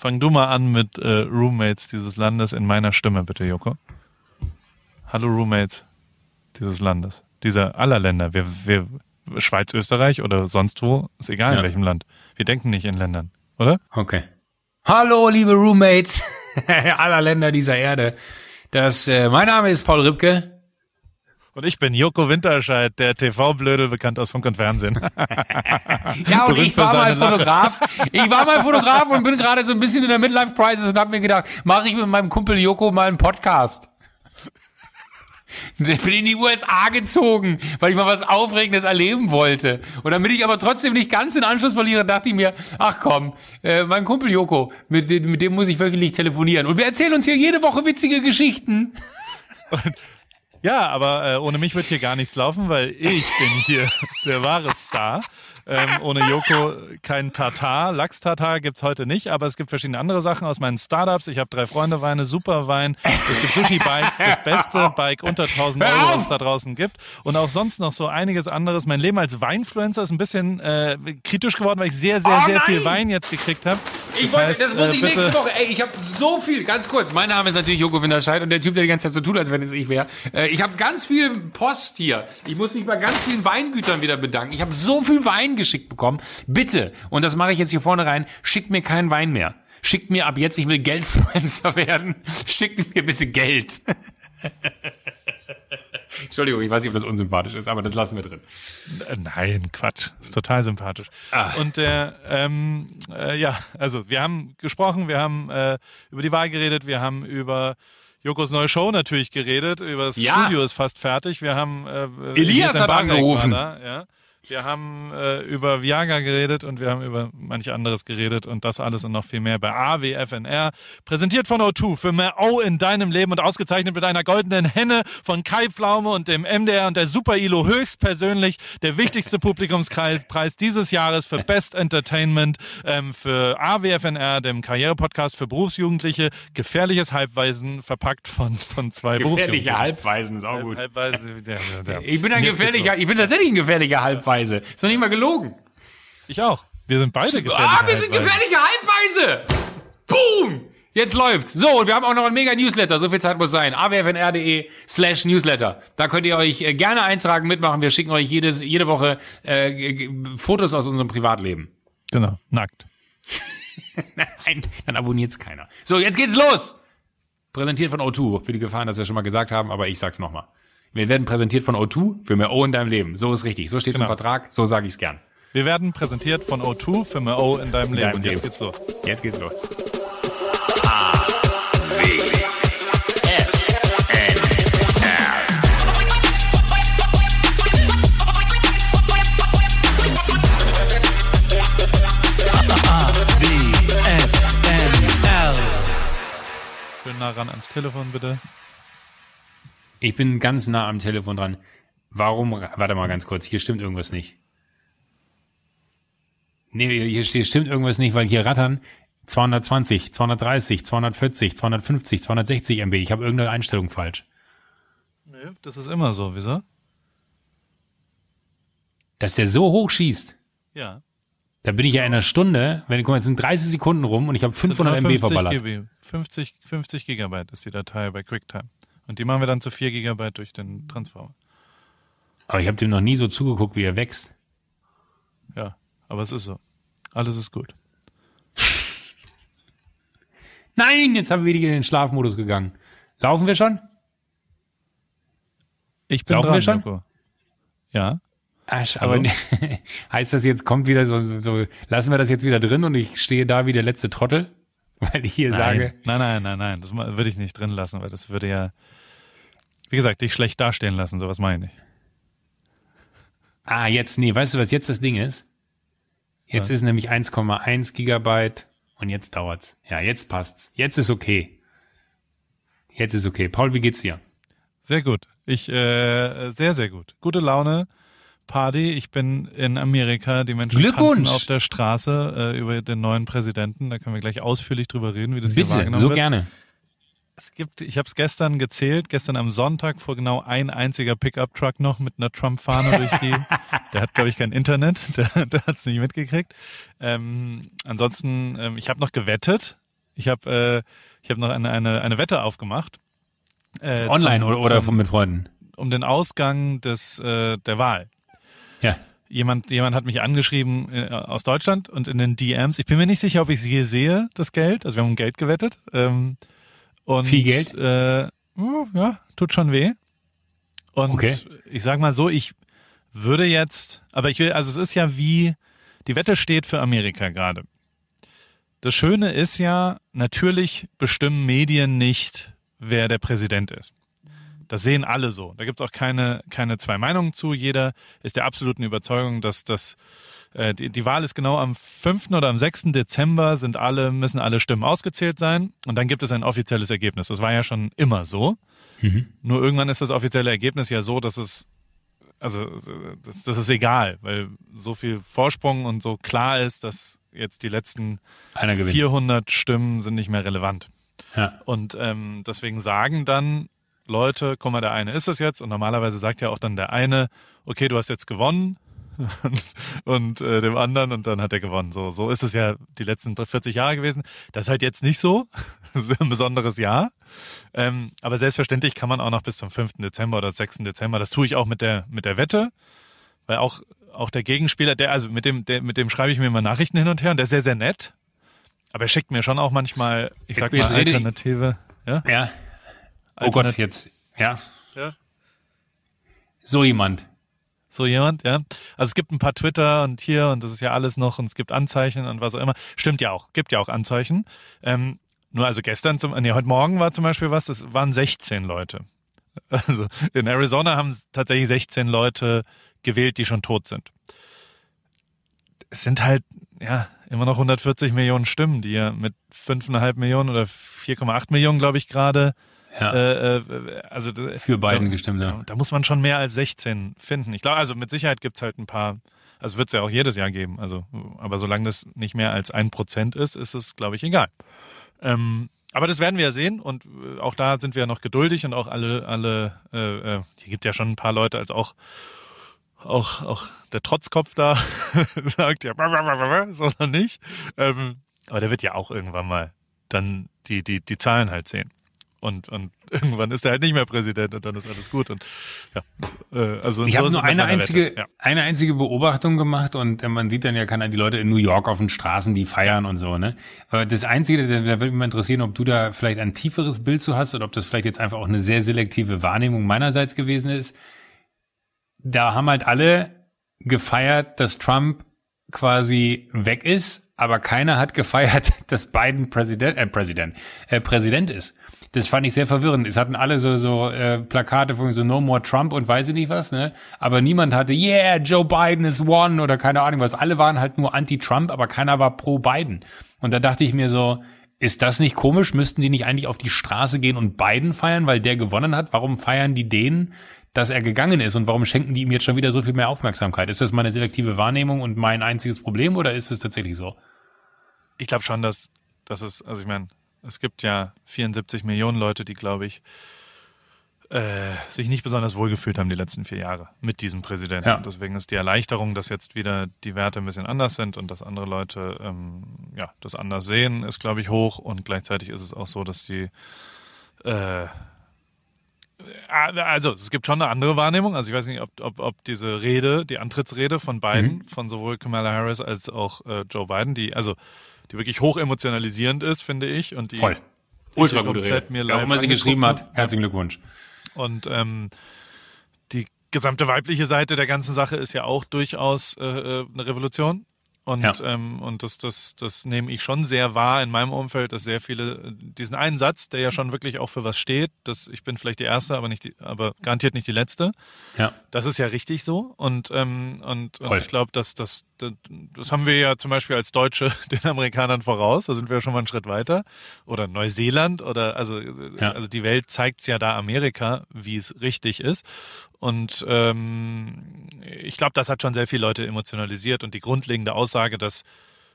Fang du mal an mit äh, Roommates dieses Landes in meiner Stimme, bitte, Joko. Hallo Roommates dieses Landes, dieser aller Länder. Wir, wir, Schweiz, Österreich oder sonst wo, ist egal Ja. in welchem Land. Wir denken nicht in Ländern, oder? Okay. Hallo, liebe Roommates aller Länder dieser Erde. Das, äh, mein Name ist Paul Ripke. Und ich bin Joko Winterscheid, der TV-Blödel, bekannt aus Funk und Fernsehen. Ja, und Berühmt ich war mal Lache. Fotograf. Ich war mal Fotograf und bin gerade so ein bisschen in der Midlife Crisis und habe mir gedacht, mache ich mit meinem Kumpel Joko mal einen Podcast. Ich bin in die USA gezogen, weil ich mal was Aufregendes erleben wollte. Und damit ich aber trotzdem nicht ganz den Anschluss verliere, dachte ich mir, ach komm, äh, mein Kumpel Joko, mit, dem- mit dem muss ich wöchentlich telefonieren. Und wir erzählen uns hier jede Woche witzige Geschichten. Ja, aber äh, ohne mich wird hier gar nichts laufen, weil ich bin hier der wahre Star. Ähm, ohne Joko kein Tatar. Lachs-Tatar gibt's heute nicht, aber es gibt verschiedene andere Sachen aus meinen Startups. Ich habe drei Freunde Weine, Superwein. Es gibt Sushi-Bikes, das beste Bike unter 1000 Hör Euro, was es da draußen gibt. Und auch sonst noch so einiges anderes. Mein Leben als Weinfluencer ist ein bisschen äh, kritisch geworden, weil ich sehr, sehr, Oh sehr viel nein! Wein jetzt gekriegt habe. Ich wollte, heißt, das muss äh, ich bitte- nächste Woche. Ey, ich habe so viel, ganz kurz. Mein Name ist natürlich Joko Winterscheid und der Typ, der die ganze Zeit so tut, als wenn es ich wäre. Äh, ich habe ganz viel Post hier. Ich muss mich bei ganz vielen Weingütern wieder bedanken. Ich habe so viel Wein geschickt bekommen. Bitte, und das mache ich jetzt hier vorne rein, schickt mir keinen Wein mehr. Schickt mir ab jetzt, ich will Geldfluencer werden. Schickt mir bitte Geld. Entschuldigung, ich weiß nicht, ob das unsympathisch ist, aber das lassen wir drin. Äh, Nein, Quatsch. Ist total sympathisch. Ah. Und der, ähm, äh, ja, also wir haben gesprochen, wir haben äh, über die Wahl geredet, wir haben über Jokos neue Show natürlich geredet, über das Ja. Studio ist fast fertig. Wir haben äh, Elias hat angerufen. Da, ja. Wir haben äh, über Viagra geredet und wir haben über manch anderes geredet und das alles und noch viel mehr bei AWFNR. Präsentiert von O2 für mehr O in deinem Leben und ausgezeichnet mit einer goldenen Henne von Kai Pflaume und dem MDR und der Super ILO höchstpersönlich der wichtigste Publikumspreis Preis dieses Jahres für Best Entertainment ähm, für AWFNR, dem Karrierepodcast für Berufsjugendliche. Gefährliches Halbweisen verpackt von, von zwei Gefährliche Berufsjugendlichen. Halbweisen ist auch gut. Halbweise, ja, ja, ja. Ich bin ein gefährlicher, ich bin tatsächlich ein gefährlicher Halbweise. Ist doch nicht mal gelogen. Ich auch. Wir sind beide gefährliche Ah, wir sind gefährliche Halbweise. Boom. Jetzt läuft. So, und wir haben auch noch ein mega Newsletter. So viel Zeit muss sein. awfnr.de slash Newsletter. Da könnt ihr euch äh, gerne eintragen, mitmachen. Wir schicken euch jedes, jede Woche äh, Fotos aus unserem Privatleben. Genau, nackt. Nein, dann abonniert's keiner. So, jetzt geht's los. Präsentiert von O2. Für die Gefahren, dass wir schon mal gesagt haben, aber ich sag's nochmal. Wir werden präsentiert von O2 für mehr O in deinem Leben. So ist richtig. So steht's im Genau. Vertrag. So sage ich's gern. Wir werden präsentiert von O2 für mehr O in deinem Leben. deinem Und jetzt Leben. geht's los. Jetzt geht's los. Schön nah ran ans Telefon, bitte. Ich bin ganz nah am Telefon dran. Warum? Warte mal ganz kurz. Hier stimmt irgendwas nicht. Nee, hier, hier stimmt irgendwas nicht, weil hier rattern 220, 230, 240, 250, 260 MB. Ich habe irgendeine Einstellung falsch. Nö, das ist immer so. Wieso? Dass der so hoch schießt, Ja. da bin ich ja in einer Stunde, wenn guck mal, jetzt sind 30 Sekunden rum und ich habe 500 Sind MB immer 50 verballert. GB. 50, 50 Gigabyte ist die Datei bei QuickTime. Und die machen wir dann zu 4 Gigabyte durch den Transformer. Aber ich habe dem noch nie so zugeguckt, wie er wächst. Ja, aber es ist so. Alles ist gut. Nein, jetzt haben wir wieder in den Schlafmodus gegangen. Laufen wir schon? Ich bin Laufen dran, wir schon? Joko. Ja. Asch, Hallo? aber heißt das jetzt, kommt wieder so, so, so, lassen wir das jetzt wieder drin und ich stehe da wie der letzte Trottel? Weil ich hier sage, Nein, nein, nein, nein. Das würde ich nicht drin lassen, weil das würde ja, wie gesagt, dich schlecht dastehen lassen. Sowas meine ich nicht. ah, jetzt, nee, weißt du, was jetzt das Ding ist? Jetzt ist nämlich 1,1 Gigabyte und jetzt dauert's. Ja, jetzt passt's. Jetzt ist okay. Jetzt ist okay. Paul, wie geht's dir? Sehr gut. Ich, äh, sehr, sehr gut. Gute Laune. Party. Ich bin in Amerika. Die Menschen tanzen auf der Straße äh, über den neuen Präsidenten. Da können wir gleich ausführlich drüber reden, wie das hier Bitte, wahrgenommen so wird. gerne. Es gibt, ich habe es gestern gezählt, gestern am Sonntag fuhr genau ein einziger Pickup-Truck noch mit einer Trump-Fahne durch die. Der hat, glaube ich, kein Internet, der, der hat es nicht mitgekriegt. Ähm, ansonsten, ähm, ich habe noch gewettet. Ich habe äh, ich habe noch eine, eine, eine Wette aufgemacht. Äh, Online zum, oder, oder zum, mit Freunden? Um den Ausgang des äh, der Wahl. Ja. Jemand, jemand hat mich angeschrieben äh, aus Deutschland und in den DMs. Ich bin mir nicht sicher, ob ich sie sehe, das Geld. Also wir haben um Geld gewettet. Ähm, und, Viel Geld? Äh, oh, ja, tut schon weh. Und okay. ich sag mal so, ich würde jetzt, aber ich will, also es ist ja wie, die Wette steht für Amerika gerade. Das Schöne ist ja, natürlich bestimmen Medien nicht, wer der Präsident ist. Das sehen alle so. Da gibt es auch keine, keine zwei Meinungen zu. Jeder ist der absoluten Überzeugung, dass das äh, die, die Wahl ist genau am 5. oder am 6. Dezember sind alle, müssen alle Stimmen ausgezählt sein und dann gibt es ein offizielles Ergebnis. Das war ja schon immer so. Mhm. Nur irgendwann ist das offizielle Ergebnis ja so, dass es also das, das ist egal, weil so viel Vorsprung und so klar ist, dass jetzt die letzten 400 Stimmen sind nicht mehr relevant. Ja. Und ähm, deswegen sagen dann Leute, guck mal, der eine ist es jetzt und normalerweise sagt ja auch dann der eine, okay, du hast jetzt gewonnen und äh, dem anderen und dann hat er gewonnen. So, so ist es ja die letzten 40 Jahre gewesen. Das ist halt jetzt nicht so. Das ist ein besonderes Jahr. Ähm, aber selbstverständlich kann man auch noch bis zum 5. Dezember oder 6. Dezember. Das tue ich auch mit der, mit der Wette. Weil auch, auch der Gegenspieler, der, also mit dem, der, mit dem schreibe ich mir immer Nachrichten hin und her und der ist sehr, sehr nett. Aber er schickt mir schon auch manchmal, ich sag mal, Alternative. Ja? ja. Oh Gott, jetzt, ja. Ja. So jemand. So jemand, ja. Also es gibt ein paar Twitter und hier und das ist ja alles noch und es gibt Anzeichen und was auch immer. Stimmt ja auch, gibt ja auch Anzeichen. Ähm, nur also gestern, zum, nee, heute Morgen war zum Beispiel was, das waren 16 Leute. Also in Arizona haben tatsächlich 16 Leute gewählt, die schon tot sind. Es sind halt, ja, immer noch 140 Millionen Stimmen, die ja mit 5,5 Millionen oder 4,8 Millionen, glaube ich, gerade ja. Äh, äh, also für beiden gestimmt, ja. Da muss man schon mehr als 16 finden. Ich glaube, also mit Sicherheit gibt's halt ein paar, also wird es ja auch jedes Jahr geben. Also, aber solange das nicht mehr als ein Prozent ist, ist es, glaube ich, egal. Ähm, aber das werden wir ja sehen und äh, auch da sind wir ja noch geduldig und auch alle, alle, äh, äh, hier gibt ja schon ein paar Leute als auch auch, auch der Trotzkopf da sagt ja, so noch nicht. Ähm, aber der wird ja auch irgendwann mal dann die, die, die Zahlen halt sehen und, und irgendwann ist er halt nicht mehr Präsident und dann ist alles gut. Und ja, äh, also ich habe nur eine einzige, ja. eine einzige Beobachtung gemacht und äh, man sieht dann ja, kann die Leute in New York auf den Straßen, die feiern und so, ne? Aber das Einzige, da, da würde mich mal interessieren, ob du da vielleicht ein tieferes Bild zu hast oder ob das vielleicht jetzt einfach auch eine sehr selektive Wahrnehmung meinerseits gewesen ist. Da haben halt alle gefeiert, dass Trump quasi weg ist, aber keiner hat gefeiert, dass Biden Präsident, äh, Präsident, äh, Präsident ist das fand ich sehr verwirrend. Es hatten alle so, so äh, Plakate von so No More Trump und weiß ich nicht was, ne? Aber niemand hatte, yeah, Joe Biden is one oder keine Ahnung was. Alle waren halt nur anti-Trump, aber keiner war pro Biden. Und da dachte ich mir so, ist das nicht komisch? Müssten die nicht eigentlich auf die Straße gehen und Biden feiern, weil der gewonnen hat? Warum feiern die den, dass er gegangen ist? Und warum schenken die ihm jetzt schon wieder so viel mehr Aufmerksamkeit? Ist das meine selektive Wahrnehmung und mein einziges Problem oder ist es tatsächlich so? Ich glaube schon, dass, dass es, also ich meine, es gibt ja 74 Millionen Leute, die, glaube ich, äh, sich nicht besonders wohlgefühlt haben die letzten vier Jahre mit diesem Präsidenten. Ja. Und deswegen ist die Erleichterung, dass jetzt wieder die Werte ein bisschen anders sind und dass andere Leute ähm, ja, das anders sehen, ist, glaube ich, hoch. Und gleichzeitig ist es auch so, dass die äh, also es gibt schon eine andere Wahrnehmung. Also ich weiß nicht, ob, ob, ob diese Rede, die Antrittsrede von beiden, mhm. von sowohl Kamala Harris als auch äh, Joe Biden, die, also die wirklich hoch emotionalisierend ist, finde ich. Und die Voll. Ultra gute Rede. Mir live ja, immer sie geschrieben hat, herzlichen Glückwunsch. Und ähm, die gesamte weibliche Seite der ganzen Sache ist ja auch durchaus äh, äh eine Revolution. Und, ja. ähm, und das, das, das nehme ich schon sehr wahr in meinem Umfeld, dass sehr viele diesen einen Satz, der ja schon wirklich auch für was steht, dass ich bin vielleicht die erste, aber nicht die, aber garantiert nicht die letzte. Ja. Das ist ja richtig so. Und, ähm, und, und ich glaube, dass das, das haben wir ja zum Beispiel als Deutsche den Amerikanern voraus. Da sind wir schon mal einen Schritt weiter. Oder Neuseeland oder also, ja. also die Welt zeigt's ja da Amerika, wie es richtig ist. Und ähm, ich glaube, das hat schon sehr viele Leute emotionalisiert und die grundlegende Aussage, dass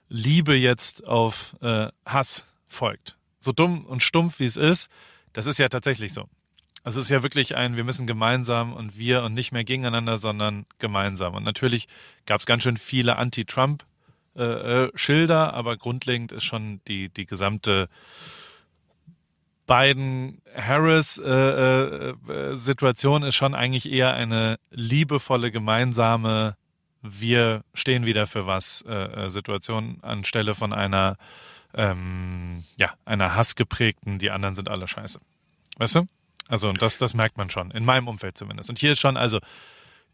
Liebe jetzt auf äh, Hass folgt. So dumm und stumpf wie es ist, das ist ja tatsächlich so. Also es ist ja wirklich ein, wir müssen gemeinsam und wir und nicht mehr gegeneinander, sondern gemeinsam. Und natürlich gab es ganz schön viele Anti-Trump äh, äh, aber grundlegend ist schon die, die gesamte beiden Harris äh, äh, äh, ist schon eigentlich eher eine liebevolle gemeinsame wir stehen wieder für was äh Situation anstelle von einer ähm, ja einer hassgeprägten die anderen sind alle scheiße weißt du also und das das merkt man schon in meinem Umfeld zumindest und hier ist schon also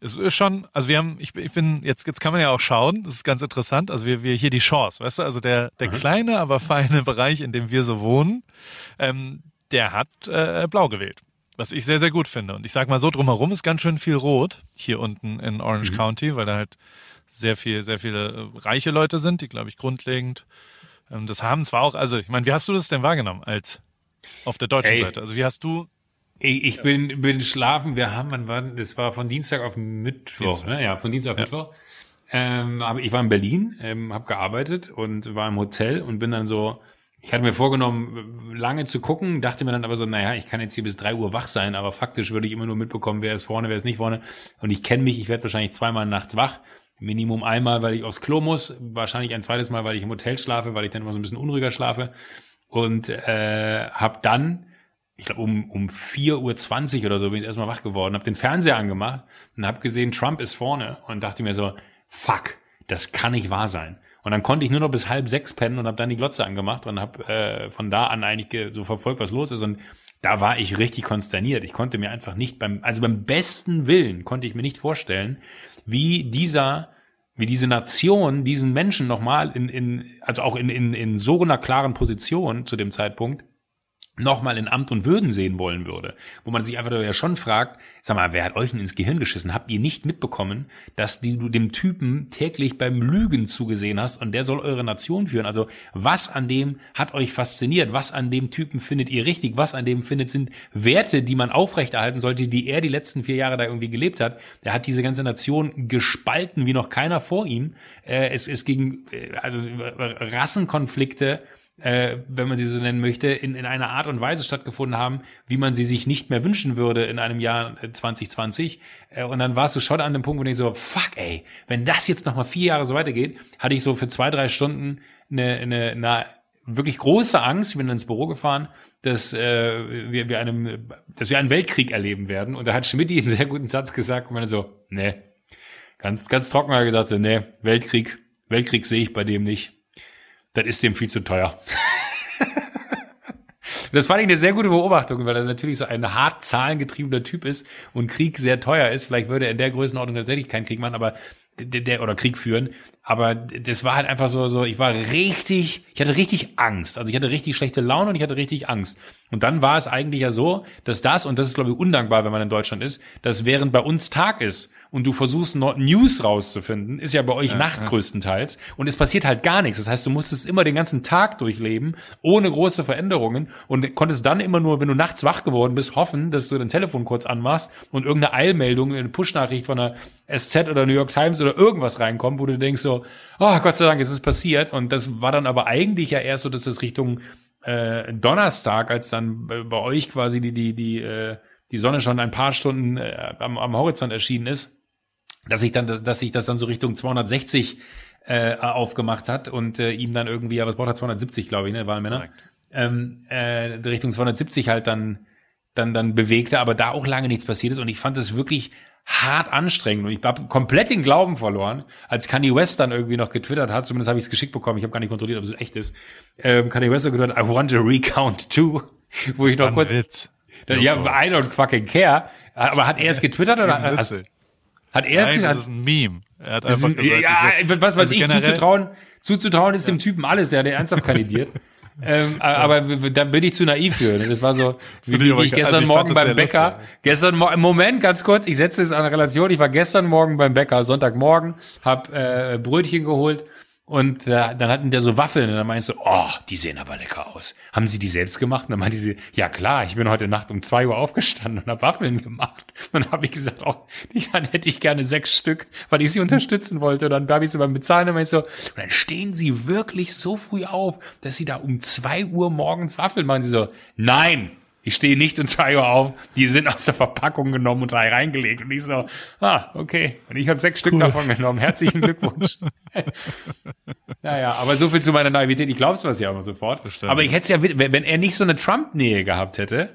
es ist schon, also wir haben, ich, ich bin, jetzt, jetzt kann man ja auch schauen, das ist ganz interessant, also wir, wir hier die Chance, weißt du, also der, der mhm. kleine, aber feine Bereich, in dem wir so wohnen, ähm, der hat äh, blau gewählt. Was ich sehr, sehr gut finde. Und ich sag mal so, drumherum ist ganz schön viel rot hier unten in Orange mhm. County, weil da halt sehr viel, sehr viele äh, reiche Leute sind, die, glaube ich, grundlegend ähm, das haben. Zwar auch, also ich meine, wie hast du das denn wahrgenommen als auf der deutschen Ey. Seite? Also wie hast du ich, ich bin, bin schlafen. Wir haben, wann war, das war von Dienstag auf Mittwoch, Dienstag. ne? Ja, von Dienstag auf ja. Mittwoch. Ähm, aber ich war in Berlin, ähm, habe gearbeitet und war im Hotel und bin dann so, ich hatte mir vorgenommen, lange zu gucken, dachte mir dann aber so, naja, ich kann jetzt hier bis drei Uhr wach sein, aber faktisch würde ich immer nur mitbekommen, wer ist vorne, wer ist nicht vorne. Und ich kenne mich, ich werde wahrscheinlich zweimal nachts wach. Minimum einmal, weil ich aufs Klo muss, wahrscheinlich ein zweites Mal, weil ich im Hotel schlafe, weil ich dann immer so ein bisschen unruhiger schlafe. Und äh, habe dann ich glaube um, um 4.20 Uhr oder so bin ich erstmal wach geworden, habe den Fernseher angemacht und habe gesehen, Trump ist vorne und dachte mir so, fuck, das kann nicht wahr sein. Und dann konnte ich nur noch bis halb sechs pennen und habe dann die Glotze angemacht und habe äh, von da an eigentlich so verfolgt, was los ist. Und da war ich richtig konsterniert. Ich konnte mir einfach nicht beim, also beim besten Willen konnte ich mir nicht vorstellen, wie dieser, wie diese Nation diesen Menschen nochmal in, in, also auch in, in, in so einer klaren Position zu dem Zeitpunkt nochmal in Amt und Würden sehen wollen würde. Wo man sich einfach ja schon fragt, sag mal, wer hat euch denn ins Gehirn geschissen? Habt ihr nicht mitbekommen, dass die, du dem Typen täglich beim Lügen zugesehen hast und der soll eure Nation führen? Also was an dem hat euch fasziniert? Was an dem Typen findet ihr richtig? Was an dem findet sind Werte, die man aufrechterhalten sollte, die er die letzten vier Jahre da irgendwie gelebt hat? Der hat diese ganze Nation gespalten wie noch keiner vor ihm. Äh, es ist gegen äh, also Rassenkonflikte äh, wenn man sie so nennen möchte, in, in einer Art und Weise stattgefunden haben, wie man sie sich nicht mehr wünschen würde in einem Jahr 2020. Äh, und dann warst du schon an dem Punkt, wo ich so, fuck ey, wenn das jetzt nochmal vier Jahre so weitergeht, hatte ich so für zwei, drei Stunden eine, eine, eine wirklich große Angst, ich bin dann ins Büro gefahren, dass äh, wir, wir einem, dass wir einen Weltkrieg erleben werden. Und da hat Schmidt einen sehr guten Satz gesagt, und meine so, nee, ganz, ganz trocken hat er gesagt, so, nee, Weltkrieg, Weltkrieg sehe ich bei dem nicht das ist dem viel zu teuer. das fand ich eine sehr gute Beobachtung, weil er natürlich so ein hart zahlengetriebener Typ ist und Krieg sehr teuer ist. Vielleicht würde er in der Größenordnung tatsächlich keinen Krieg machen, aber der, der oder Krieg führen. Aber das war halt einfach so, so, ich war richtig, ich hatte richtig Angst. Also ich hatte richtig schlechte Laune und ich hatte richtig Angst. Und dann war es eigentlich ja so, dass das, und das ist glaube ich undankbar, wenn man in Deutschland ist, dass während bei uns Tag ist und du versuchst News rauszufinden, ist ja bei euch ja, Nacht ja. größtenteils und es passiert halt gar nichts. Das heißt, du musstest immer den ganzen Tag durchleben, ohne große Veränderungen und konntest dann immer nur, wenn du nachts wach geworden bist, hoffen, dass du dein Telefon kurz anmachst und irgendeine Eilmeldung, eine Push-Nachricht von der SZ oder New York Times oder irgendwas reinkommt, wo du denkst so, oh Gott sei Dank ist es passiert. Und das war dann aber eigentlich ja erst so, dass es Richtung äh, Donnerstag, als dann bei, bei euch quasi die, die, die, äh, die Sonne schon ein paar Stunden äh, am, am Horizont erschienen ist, dass ich dann, dass, dass sich das dann so Richtung 260 äh, aufgemacht hat und äh, ihm dann irgendwie, aber es braucht er? 270, glaube ich, ne, waren Männer, ähm, äh, Richtung 270 halt dann dann dann bewegte, aber da auch lange nichts passiert ist. Und ich fand es wirklich hart anstrengend und ich habe komplett den Glauben verloren, als Kanye West dann irgendwie noch getwittert hat, zumindest habe ich es geschickt bekommen, ich habe gar nicht kontrolliert, ob es echt ist. Ähm, Kanye West hat getwittert, I want to recount too, wo das ich noch kurz Witz. Da, ja, I don't fucking care, aber hat er es getwittert oder also, hat er es gesagt? Das ist ein Meme. Er hat einfach ein, gesagt, ja, was, was also ich zuzutrauen, zuzutrauen ist ja. dem Typen alles, der, der ernsthaft kandidiert. ähm. Aber da bin ich zu naiv für. Das war so, wie, wie ich gestern also ich Morgen beim Bäcker, lustig. gestern im Moment, ganz kurz, ich setze es an Relation, ich war gestern Morgen beim Bäcker, Sonntagmorgen, hab äh, Brötchen geholt und äh, dann hatten der so Waffeln und dann meinte ich so, oh, die sehen aber lecker aus. Haben sie die selbst gemacht? Und dann meinte sie, ja klar, ich bin heute Nacht um zwei Uhr aufgestanden und habe Waffeln gemacht. Und dann habe ich gesagt, oh, dann hätte ich gerne sechs Stück, weil ich sie unterstützen wollte. Und dann habe ich sie beim Bezahlen und meinte so, und dann stehen sie wirklich so früh auf, dass sie da um zwei Uhr morgens Waffeln machen. Sie so, nein, ich stehe nicht um zwei Uhr auf, die sind aus der Verpackung genommen und drei reingelegt. Und ich so, ah, okay. Und ich habe sechs Stück davon genommen. Herzlichen Glückwunsch. naja, aber so viel zu meiner Naivität. Ich glaub's was ja immer sofort. Bestimmt. Aber ich hätte ja, wenn er nicht so eine Trump-Nähe gehabt hätte,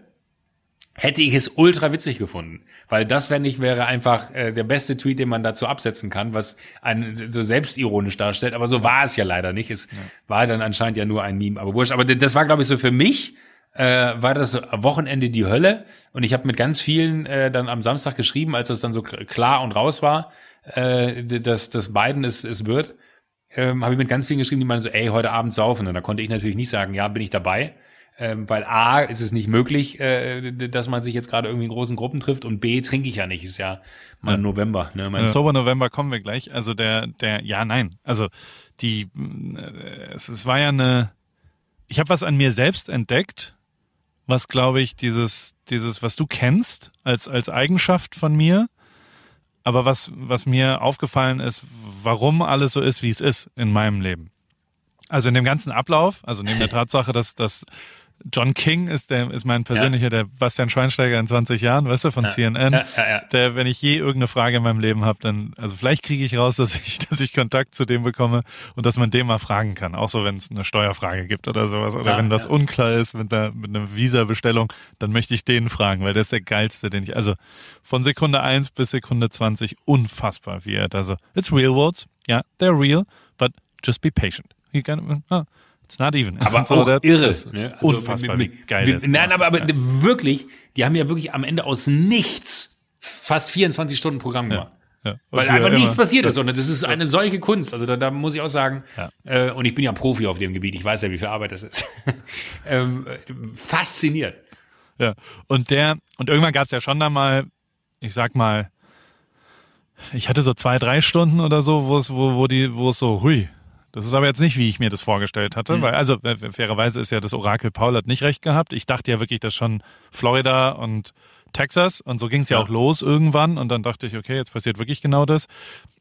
hätte ich es ultra witzig gefunden. Weil das, wenn ich, wäre einfach äh, der beste Tweet, den man dazu absetzen kann, was einen so selbstironisch darstellt. Aber so war es ja leider nicht. Es ja. war dann anscheinend ja nur ein Meme. Aber wurscht. Aber das war, glaube ich, so für mich, äh, war das Wochenende die Hölle. Und ich habe mit ganz vielen äh, dann am Samstag geschrieben, als es dann so klar und raus war, äh, dass, dass Biden es, es wird. Ähm, habe ich mit ganz vielen geschrieben, die meinen so, ey, heute Abend saufen. Und da konnte ich natürlich nicht sagen, ja, bin ich dabei ähm, weil A ist es nicht möglich, äh, dass man sich jetzt gerade irgendwie in großen Gruppen trifft und B trinke ich ja nicht, ist ja mal ja. November. Ne? Mein Sober November kommen wir gleich. Also der, der, ja, nein. Also die, äh, es, es war ja eine, ich habe was an mir selbst entdeckt, was glaube ich dieses, dieses, was du kennst als als Eigenschaft von mir, aber was was mir aufgefallen ist, warum alles so ist, wie es ist in meinem Leben. Also in dem ganzen Ablauf, also neben der Tatsache, dass, dass John King ist der ist mein persönlicher, ja. der Bastian Schweinsteiger in 20 Jahren, weißt du, von ja. CNN. Ja, der, wenn ich je irgendeine Frage in meinem Leben habe, dann, also vielleicht kriege ich raus, dass ich, dass ich Kontakt zu dem bekomme und dass man dem mal fragen kann. Auch so, wenn es eine Steuerfrage gibt oder sowas. Oder wenn das unklar ist mit der, mit einer Visa-Bestellung, dann möchte ich den fragen, weil der ist der geilste, den ich, also von Sekunde eins bis Sekunde 20 unfassbar, wie er da so, it's real words, ja, yeah, they're real, but just be patient. You can, oh, It's not even. Aber so, auch irre. Ne? Also unfassbar, wie geil mit, Nein, aber, aber ja. wirklich, die haben ja wirklich am Ende aus nichts fast 24 Stunden Programm gemacht. Ja. Ja. Weil einfach nichts passiert ist, sondern das ist eine solche Kunst. Also da, da muss ich auch sagen, äh, und ich bin ja Profi auf dem Gebiet, ich weiß ja, wie viel Arbeit das ist. ähm, fasziniert. Ja, und der, und irgendwann gab es ja schon da mal, ich sag mal, ich hatte so zwei, drei Stunden oder so, wo es, wo, wo die, wo es so, hui, das ist aber jetzt nicht, wie ich mir das vorgestellt hatte, mhm. weil also fairerweise ist ja das Orakel Paul hat nicht recht gehabt. Ich dachte ja wirklich, dass schon Florida und Texas und so ging es ja. ja. auch los irgendwann und dann dachte ich, okay, jetzt passiert wirklich genau das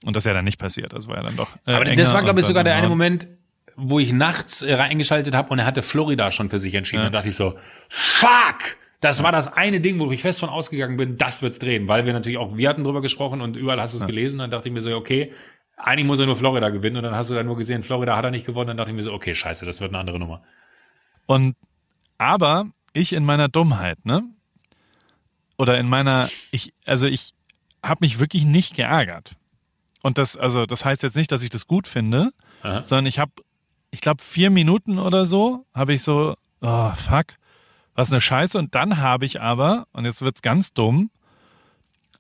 und das ist ja dann nicht passiert. Das war ja dann doch. Äh, aber das war glaube ich sogar der eine Moment, wo ich nachts äh, reingeschaltet habe und er hatte Florida schon für sich entschieden. Ja. Dann dachte ich so, fuck! Das war das eine Ding, wo ich fest von ausgegangen bin, das wird's drehen, weil wir natürlich auch, wir hatten drüber gesprochen und überall hast du es ja. gelesen. Dann dachte ich mir so, okay, eigentlich muss er nur Florida gewinnen und dann hast du dann nur gesehen, Florida hat er nicht gewonnen, dann dachte ich mir so, okay, scheiße, das wird eine andere Nummer. Und aber ich in meiner Dummheit, ne? Oder in meiner, ich, also ich habe mich wirklich nicht geärgert. Und das, also das heißt jetzt nicht, dass ich das gut finde, Aha. sondern ich habe, ich glaube, vier Minuten oder so habe ich so, oh fuck, was eine Scheiße. Und dann habe ich aber, und jetzt wird's ganz dumm,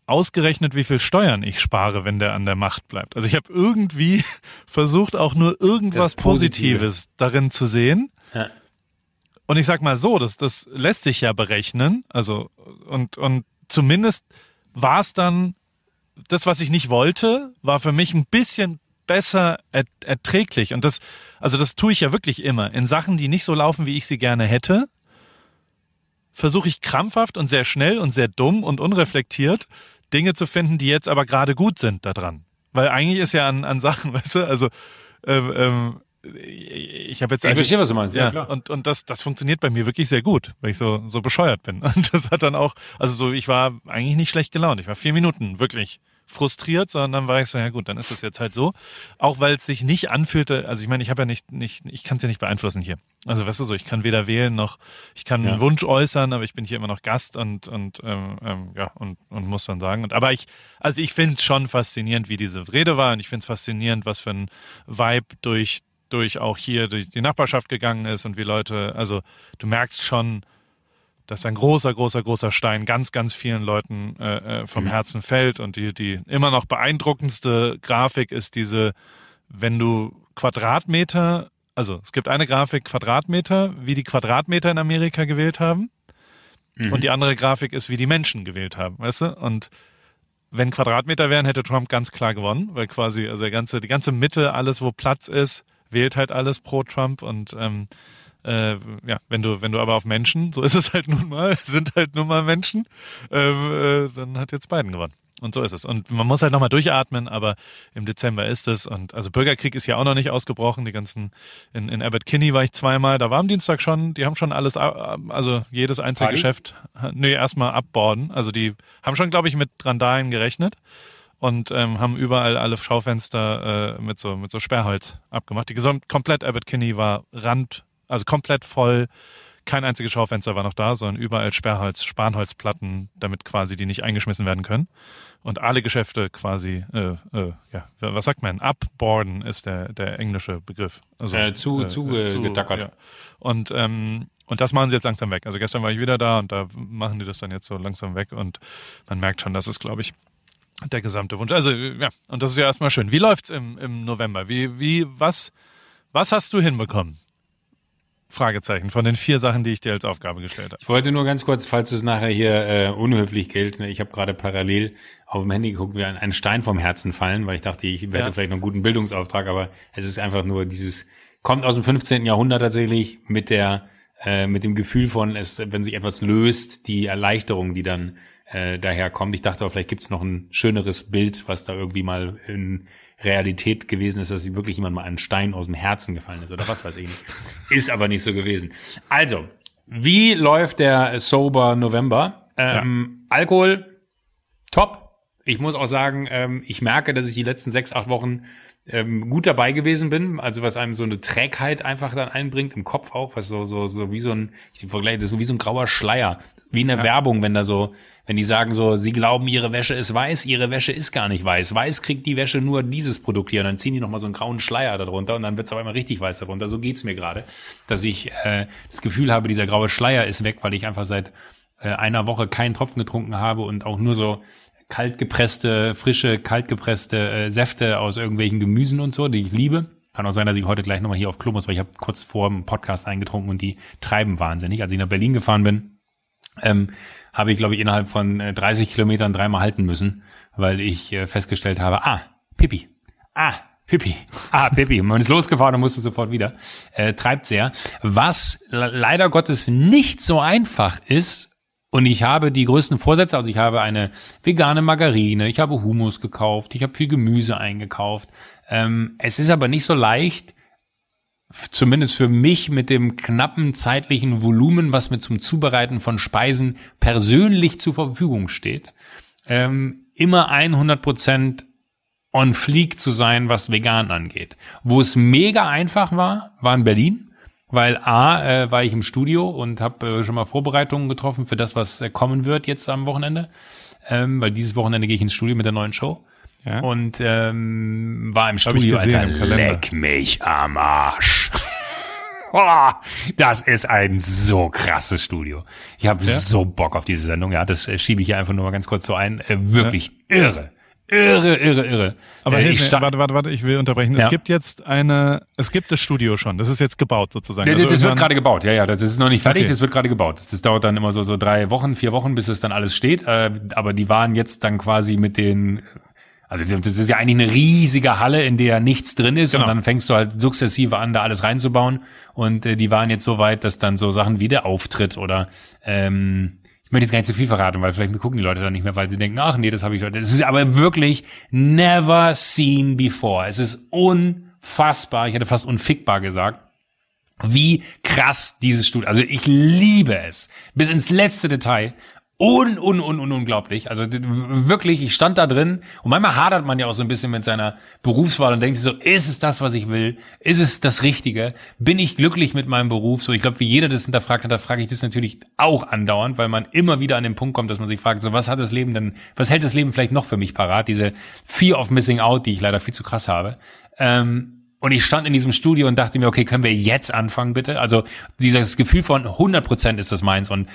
ausgerechnet, wie viel Steuern ich spare, wenn der an der Macht bleibt. Also ich habe irgendwie versucht, auch nur irgendwas Positives darin zu sehen. Ja. Und ich sag mal so, das, das lässt sich ja berechnen. Also, und, und zumindest war es dann, das, was ich nicht wollte, war für mich ein bisschen besser erträglich. Und das, also das tue ich ja wirklich immer. In Sachen, die nicht so laufen, wie ich sie gerne hätte, versuche ich krampfhaft und sehr schnell und sehr dumm und unreflektiert Dinge zu finden, die jetzt aber gerade gut sind daran. Weil eigentlich ist ja an, an Sachen, weißt du, also ähm, ähm, ich habe jetzt ich verstehe, was du meinst, ja, ja klar. Und und das das funktioniert bei mir wirklich sehr gut, weil ich so so bescheuert bin. Und das hat dann auch, also so ich war eigentlich nicht schlecht gelaunt. Ich war vier Minuten wirklich frustriert, sondern dann war ich so, ja gut, dann ist es jetzt halt so. Auch weil es sich nicht anfühlte, also ich meine, ich habe ja nicht, nicht, ich kann es ja nicht beeinflussen hier. Also weißt du so, ich kann weder wählen noch, ich kann ja. einen Wunsch äußern, aber ich bin hier immer noch Gast und, und ähm, ähm, ja, und, und muss dann sagen. Und aber ich, also ich finde es schon faszinierend, wie diese Rede war und ich finde es faszinierend, was für ein Vibe durch durch auch hier durch die Nachbarschaft gegangen ist und wie Leute, also du merkst schon, dass ein großer, großer, großer Stein ganz, ganz vielen Leuten äh, äh, vom mhm. Herzen fällt. Und die, die immer noch beeindruckendste Grafik ist diese, wenn du Quadratmeter, also es gibt eine Grafik Quadratmeter, wie die Quadratmeter in Amerika gewählt haben. Mhm. Und die andere Grafik ist, wie die Menschen gewählt haben, weißt du? Und wenn Quadratmeter wären, hätte Trump ganz klar gewonnen, weil quasi, also der ganze, die ganze Mitte, alles, wo Platz ist, wählt halt alles pro Trump und ähm, äh, ja, wenn du, wenn du aber auf Menschen, so ist es halt nun mal, sind halt nun mal Menschen, ähm, äh, dann hat jetzt Biden gewonnen. Und so ist es. Und man muss halt nochmal durchatmen, aber im Dezember ist es. Und also Bürgerkrieg ist ja auch noch nicht ausgebrochen. Die ganzen, in, in Abbott Kinney war ich zweimal, da war am Dienstag schon, die haben schon alles, also jedes einzelne Geschäft, nee, erstmal abborden. Also die haben schon, glaube ich, mit Randalen gerechnet. und ähm, haben überall alle Schaufenster äh, mit so mit so Sperrholz abgemacht. Die gesamt komplett Abbott Kinney war Rand, also komplett voll. Kein einziges Schaufenster war noch da, sondern überall Sperrholz, Spanholzplatten, damit quasi die nicht eingeschmissen werden können. Und alle Geschäfte quasi, äh, äh, ja, was sagt man? Upboarden ist der, der englische Begriff. Also, äh, zu, äh, zu, äh, zu gedackert. Ja. Und, ähm, und das machen sie jetzt langsam weg. Also gestern war ich wieder da und da machen die das dann jetzt so langsam weg und man merkt schon, dass es, glaube ich, der gesamte Wunsch. Also ja, und das ist ja erstmal schön. Wie läuft's im, im November? Wie, wie, was, was hast du hinbekommen? Fragezeichen von den vier Sachen, die ich dir als Aufgabe gestellt habe. Ich wollte nur ganz kurz, falls es nachher hier äh, unhöflich gilt, ne, ich habe gerade parallel auf dem Handy geguckt, wie ein, ein Stein vom Herzen fallen, weil ich dachte, ich werde ja. vielleicht noch einen guten Bildungsauftrag, aber es ist einfach nur dieses, kommt aus dem 15. Jahrhundert tatsächlich mit der, äh, mit dem Gefühl von, es, wenn sich etwas löst, die Erleichterung, die dann äh, daherkommt. Ich dachte, vielleicht gibt's noch ein schöneres Bild, was da irgendwie mal in Realität gewesen ist, dass wirklich jemand mal einen Stein aus dem Herzen gefallen ist oder was weiß ich nicht. Ist aber nicht so gewesen. Also, wie läuft der Sober November? Ähm, ja. Alkohol, top. Ich muss auch sagen, ähm, ich merke, dass ich die letzten sechs, acht Wochen ähm, gut dabei gewesen bin, also was einem so eine Trägheit einfach dann einbringt, im Kopf auch, was so, so, so wie so ein, ich vergleiche das so wie so ein grauer Schleier, wie in der ja. Werbung, wenn da so, wenn die sagen so, sie glauben, ihre Wäsche ist weiß, ihre Wäsche ist gar nicht weiß. Weiß kriegt die Wäsche nur dieses Produkt hier und dann ziehen die nochmal so einen grauen Schleier darunter und dann wird's auf einmal richtig weiß darunter. So geht's mir gerade, dass ich äh, das Gefühl habe, dieser graue Schleier ist weg, weil ich einfach seit äh, einer Woche keinen Tropfen getrunken habe und auch nur so kaltgepresste, frische, kaltgepresste äh, Säfte aus irgendwelchen Gemüsen und so, die ich liebe. Kann auch sein, dass ich heute gleich nochmal hier auf Klo muss, weil ich habe kurz vor dem Podcast eingetrunken und die treiben wahnsinnig. Als ich nach Berlin gefahren bin, ähm, habe ich, glaube ich, innerhalb von äh, 30 Kilometern dreimal halten müssen, weil ich äh, festgestellt habe, ah, Pipi, ah, Pipi. Ah, Pipi. Man ist losgefahren und musste sofort wieder. Äh, treibt sehr. Was leider Gottes nicht so einfach ist, und ich habe die größten Vorsätze, also ich habe eine vegane Margarine, ich habe Humus gekauft, ich habe viel Gemüse eingekauft. Ähm, es ist aber nicht so leicht, zumindest für mich mit dem knappen zeitlichen Volumen, was mir zum Zubereiten von Speisen persönlich zur Verfügung steht, ähm, immer 100 Prozent on fleek zu sein, was vegan angeht. Wo es mega einfach war, war in Berlin weil A, äh, war ich im Studio und habe äh, schon mal Vorbereitungen getroffen für das, was äh, kommen wird jetzt am Wochenende. Ähm, weil dieses Wochenende gehe ich ins Studio mit der neuen Show. Ja. Und ähm, war im Studio, gesehen, Alter, im leck mich am Arsch. Oh, das ist ein so krasses Studio. Ich habe ja? so Bock auf diese Sendung. Ja, das äh, schiebe ich hier einfach nur mal ganz kurz so ein. Äh, wirklich ja. irre. Irre, irre, irre. Aber äh, ich warte, warte, warte, ich will unterbrechen. Ja. Es gibt jetzt eine, es gibt das Studio schon. Das ist jetzt gebaut sozusagen. Ja, also das wird gerade gebaut. Ja, ja, das ist noch nicht fertig. Okay. Das wird gerade gebaut. Das dauert dann immer so so drei Wochen, vier Wochen, bis es dann alles steht. Äh, aber die waren jetzt dann quasi mit den also das ist ja eigentlich eine riesige Halle, in der nichts drin ist genau. und dann fängst du halt sukzessive an, da alles reinzubauen. Und äh, die waren jetzt so weit, dass dann so Sachen wie der Auftritt oder ähm, möchte jetzt gar nicht zu viel verraten, weil vielleicht gucken die Leute dann nicht mehr, weil sie denken, ach nee, das habe ich schon. Das ist aber wirklich never seen before. Es ist unfassbar, ich hätte fast unfickbar gesagt, wie krass dieses Studio. Also ich liebe es bis ins letzte Detail un, un, un, un, unglaublich. Also wirklich, ich stand da drin und manchmal hadert man ja auch so ein bisschen mit seiner Berufswahl und denkt sich so, ist es das, was ich will? Ist es das Richtige? Bin ich glücklich mit meinem Beruf? So, ich glaube, wie jeder das hinterfragt hat, da frage ich das natürlich auch andauernd, weil man immer wieder an den Punkt kommt, dass man sich fragt, so, was hat das Leben denn, was hält das Leben vielleicht noch für mich parat? Diese Fear of Missing Out, die ich leider viel zu krass habe. Ähm, und ich stand in diesem Studio und dachte mir, okay, können wir jetzt anfangen, bitte? Also dieses Gefühl von 100 Prozent ist das meins und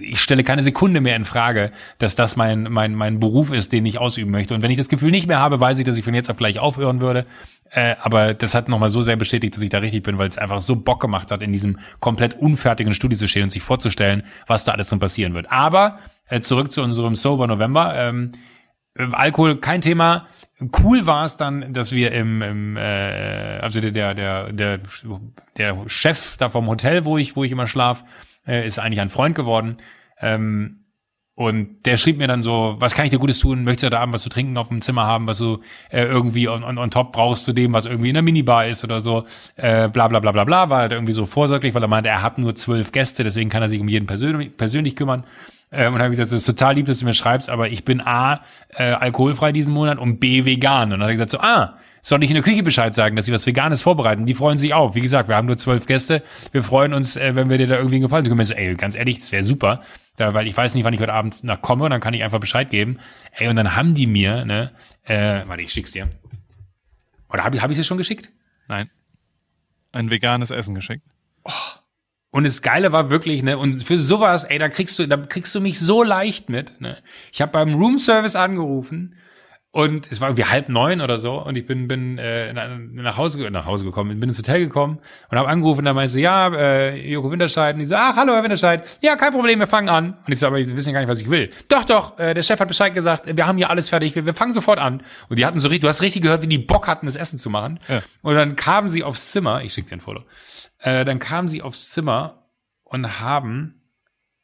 ich stelle keine Sekunde mehr in Frage, dass das mein, mein, mein Beruf ist, den ich ausüben möchte. Und wenn ich das Gefühl nicht mehr habe, weiß ich, dass ich von jetzt auf gleich aufhören würde. Äh, aber das hat nochmal so sehr bestätigt, dass ich da richtig bin, weil es einfach so Bock gemacht hat, in diesem komplett unfertigen Studio zu stehen und sich vorzustellen, was da alles drin passieren wird. Aber äh, zurück zu unserem Sober November. Ähm, Alkohol kein Thema. Cool war es dann, dass wir im, im äh, also der der der der Chef da vom Hotel, wo ich wo ich immer schlaf, äh, ist eigentlich ein Freund geworden. Ähm, und der schrieb mir dann so, was kann ich dir Gutes tun? Möchtest du da Abend was zu trinken auf dem Zimmer haben, was du äh, irgendwie on, on, on top brauchst zu dem, was irgendwie in der Minibar ist oder so? Äh, bla bla bla bla bla. War halt irgendwie so vorsorglich, weil er meinte, er hat nur zwölf Gäste, deswegen kann er sich um jeden persönlich, persönlich kümmern. Ähm, und habe ich gesagt, das ist total lieb, dass du mir schreibst, aber ich bin A, äh, alkoholfrei diesen Monat und B, vegan. Und dann hat er gesagt so, ah, soll ich in der Küche Bescheid sagen, dass sie was Veganes vorbereiten? Die freuen sich auch. Wie gesagt, wir haben nur zwölf Gäste. Wir freuen uns, äh, wenn wir dir da irgendwie einen gefallen. Mir so, ey, ganz ehrlich, das wäre super. Da, weil ich weiß nicht, wann ich heute Abend nach komme, und dann kann ich einfach Bescheid geben. Ey, und dann haben die mir, ne, äh, warte, ich schick's dir. Oder habe ich, hab ich es schon geschickt? Nein. Ein veganes Essen geschickt. Und das Geile war wirklich, ne, und für sowas, ey, da kriegst du, da kriegst du mich so leicht mit, ne. Ich habe beim Roomservice angerufen und es war irgendwie halb neun oder so und ich bin bin äh, nach Hause nach Hause gekommen, bin ins Hotel gekommen und habe angerufen und da meinte sie, ja, äh, Joko Winterscheid und die so, ach, hallo Herr Winterscheid, ja, kein Problem, wir fangen an. Und ich so, aber ich wissen ja gar nicht, was ich will. Doch, doch, äh, der Chef hat Bescheid gesagt, wir haben hier alles fertig, wir, wir fangen sofort an. Und die hatten so richtig, du hast richtig gehört, wie die Bock hatten, das Essen zu machen. Ja. Und dann kamen sie aufs Zimmer, ich schick dir ein Foto, äh, dann kamen sie aufs Zimmer und haben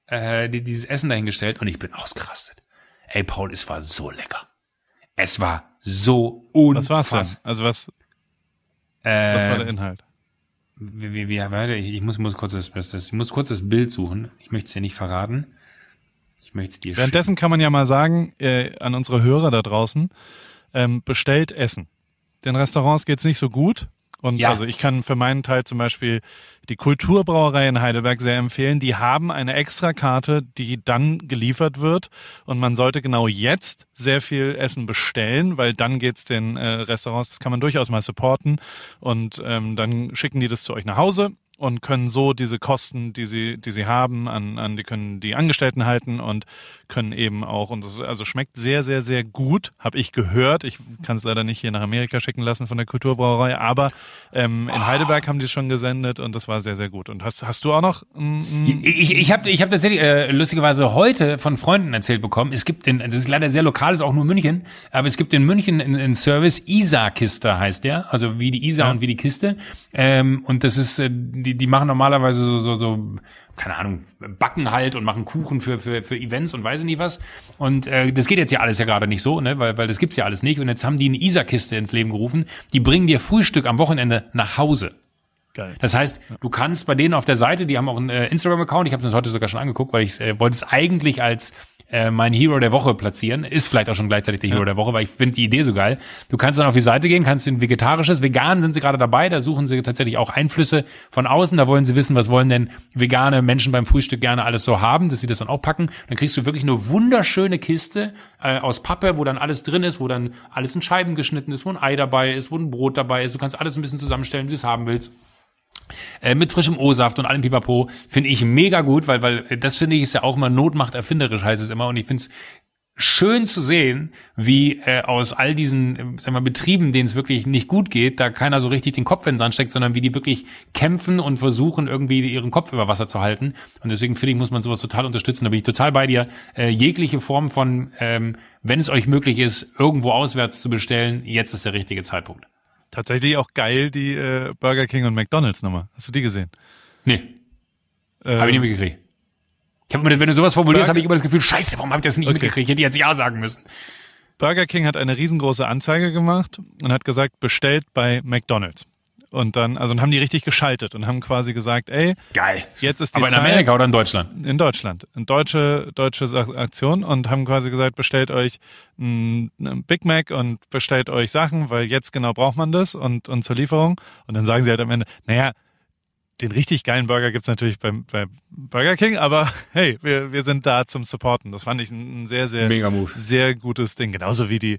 äh, die, dieses Essen dahingestellt und ich bin ausgerastet. Ey, Paul, es war so lecker. Es war so Was war's unfassbar. denn? Also was, Äh, was war der Inhalt? wie, wie, wie, warte, ich, muss, muss kurz das, das, ich muss kurz das Bild suchen. Ich möchte es dir nicht verraten. Ich möchte es dir Währenddessen kann man ja mal sagen, äh, an unsere Hörer da draußen, ähm, bestellt Essen. Den Restaurants geht's nicht so gut. Und Ja. also ich kann für meinen Teil zum Beispiel die Kulturbrauerei in Heidelberg sehr empfehlen. Die haben eine Extrakarte, die dann geliefert wird. Und man sollte genau jetzt sehr viel Essen bestellen, weil dann geht's den äh, Restaurants, das kann man durchaus mal supporten. Und ähm, dann schicken die das zu euch nach Hause und können so diese Kosten, die sie, die sie haben, an, an die können die Angestellten halten und können eben auch und das, also schmeckt sehr, sehr, sehr gut, habe ich gehört. Ich kann es leider nicht hier nach Amerika schicken lassen von der Kulturbrauerei, aber ähm, in Heidelberg haben die es schon gesendet und das war sehr, sehr gut. Und hast, hast du auch noch? mm, Ich, ich, habe ich hab tatsächlich äh, lustigerweise heute von Freunden erzählt bekommen, es gibt in, das ist leider sehr lokal, ist auch nur München, aber es gibt in München einen Service, Isa-Kiste heißt der, also wie die Isa Ja. und wie die Kiste. Ähm, und das ist, äh, die, die machen normalerweise so, so, so, keine Ahnung, backen halt und machen Kuchen für, für, für Events und weiß ich nicht was. Und äh, das geht jetzt ja alles ja gerade nicht so, ne? weil, weil das gibt's ja alles nicht. Und jetzt haben die eine Isa-Kiste ins Leben gerufen, die bringen dir Frühstück am Wochenende nach Hause. geil. Das heißt, du kannst bei denen auf der Seite, die haben auch einen äh, Instagram-Account, ich habe das heute sogar schon angeguckt, weil ich äh, wollte es eigentlich als äh, mein Hero der Woche platzieren. Ist vielleicht auch schon gleichzeitig der Hero der Woche, weil ich finde die Idee so geil. Du kannst dann auf die Seite gehen, kannst in vegetarisches, vegan sind sie gerade dabei, da suchen sie tatsächlich auch Einflüsse von außen, da wollen sie wissen, was wollen denn vegane Menschen beim Frühstück gerne alles so haben, dass sie das dann auch packen. Dann kriegst du wirklich eine wunderschöne Kiste äh, aus Pappe, wo dann alles drin ist, wo dann alles in Scheiben geschnitten ist, wo ein Ei dabei ist, wo ein Brot dabei ist. Du kannst alles ein bisschen zusammenstellen, wie du es haben willst äh, mit frischem O-Saft und allem Pipapo, finde ich mega gut, weil, weil äh, das finde ich ist ja auch immer Not erfinderisch, heißt es immer. Und ich finde es schön zu sehen, wie äh, aus all diesen äh, sag mal, Betrieben, denen es wirklich nicht gut geht, da keiner so richtig den Kopf in den Sand steckt, sondern wie die wirklich kämpfen und versuchen, irgendwie ihren Kopf über Wasser zu halten. Und deswegen finde ich, muss man sowas total unterstützen. Da bin ich total bei dir. Äh, jegliche Form von, ähm, wenn es euch möglich ist, irgendwo auswärts zu bestellen, jetzt ist der richtige Zeitpunkt. Tatsächlich auch geil die äh, Burger King und McDonalds Nummer. Hast du die gesehen? Nee, Ähm, Habe ich nicht mitgekriegt. Ich hab immer, wenn du sowas formulierst, habe ich immer das Gefühl, scheiße, warum habe ich das nicht Okay. mitgekriegt? Ich hätte jetzt Ja sagen müssen. Burger King hat eine riesengroße Anzeige gemacht und hat gesagt, bestellt bei McDonalds. Und dann, also und haben die richtig geschaltet und haben quasi gesagt, ey, Geil. jetzt ist die Aber in Zeit. Amerika oder in Deutschland? In Deutschland. In deutsche, deutsche Aktion und haben quasi gesagt, bestellt euch ein, Big Mac und bestellt euch Sachen, weil jetzt genau braucht man das und, und zur Lieferung. Und dann sagen sie halt am Ende, naja, den richtig geilen Burger gibt's natürlich beim, bei Burger King, aber hey, wir, wir sind da zum Supporten. Das fand ich ein, sehr, sehr, sehr gutes Ding. Genauso wie die,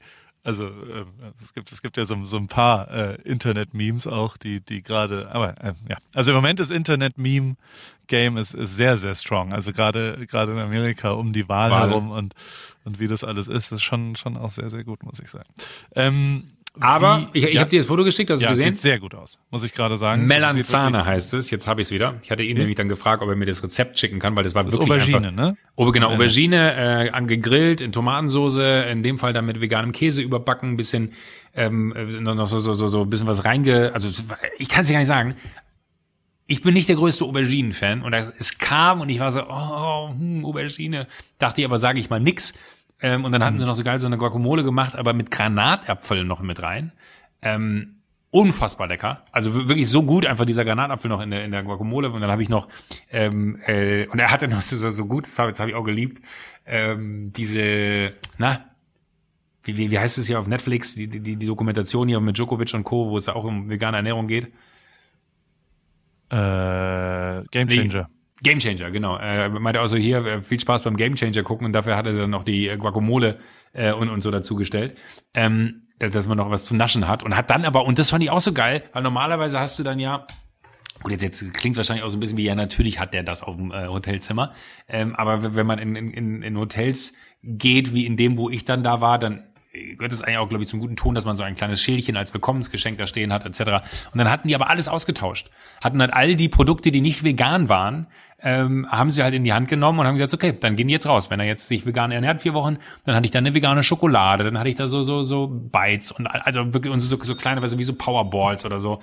also ähm, es gibt es gibt ja so, so ein paar äh, Internet-Memes auch, die die gerade, aber äh, ja, also im Moment ist Internet-Meme-Game ist, ist sehr sehr strong. Also gerade gerade in Amerika um die Wahl, Wahl. herum und und wie das alles ist, ist schon schon auch sehr sehr gut, muss ich sagen. Ähm, Aber wie, ich, ich ja, habe dir das Foto geschickt, hast du ja, gesehen? sieht sehr gut aus, muss ich gerade sagen. Melanzane heißt es. Jetzt habe ich es wieder. Ich hatte ihn nämlich dann gefragt, ob er mir das Rezept schicken kann, weil das war Das ist wirklich Aubergine, einfach, ne? Oh, genau. Aubergine äh, angegrillt in Tomatensoße, in dem Fall dann mit veganem Käse überbacken, ein bisschen ähm, äh, noch so so so so bisschen was reinge, also ich kann es dir gar nicht sagen. Ich bin nicht der größte Auberginen-Fan und es kam und ich war so, oh, hm, Aubergine. Dachte ich aber, sage ich mal nix. Ähm, und dann hatten sie noch so geil so eine Guacamole gemacht, aber mit Granatäpfeln noch mit rein. Ähm, unfassbar lecker. Also wir- wirklich so gut, einfach dieser Granatapfel noch in der, in der Guacamole. Und dann habe ich noch, ähm, äh, und er hatte noch so, so gut, das habe hab ich auch geliebt, ähm, diese, na, wie, wie, wie heißt es hier auf Netflix, die, die, die Dokumentation hier mit Djokovic und Co., wo es auch um vegane Ernährung geht. Äh, Game Nee. Changer. Game Changer, genau. Er meinte also hier, äh, viel Spaß beim Game Changer gucken und dafür hat er dann noch die äh, Guacamole äh, und, und so dazugestellt. Ähm, dass, dass man noch was zu naschen hat und hat dann aber, und das fand ich auch so geil, weil normalerweise hast du dann ja, Gut, jetzt, jetzt klingt wahrscheinlich auch so ein bisschen wie, ja, natürlich hat der das auf dem äh, Hotelzimmer. Ähm, aber wenn- wenn man in, in, in Hotels geht, wie in dem, wo ich dann da war, dann äh, gehört es eigentlich auch, glaube ich, zum guten Ton, dass man so ein kleines Schälchen als Willkommensgeschenk da stehen hat, etc. Und dann hatten die aber alles ausgetauscht. Hatten halt all die Produkte, die nicht vegan waren, ähm, haben sie halt in die Hand genommen und haben gesagt, okay, dann gehen die jetzt raus. Wenn er jetzt sich vegan ernährt vier Wochen, dann hatte ich da eine vegane Schokolade, dann hatte ich da so so so Bites und also wirklich und so, so kleine, wie so Powerballs oder so.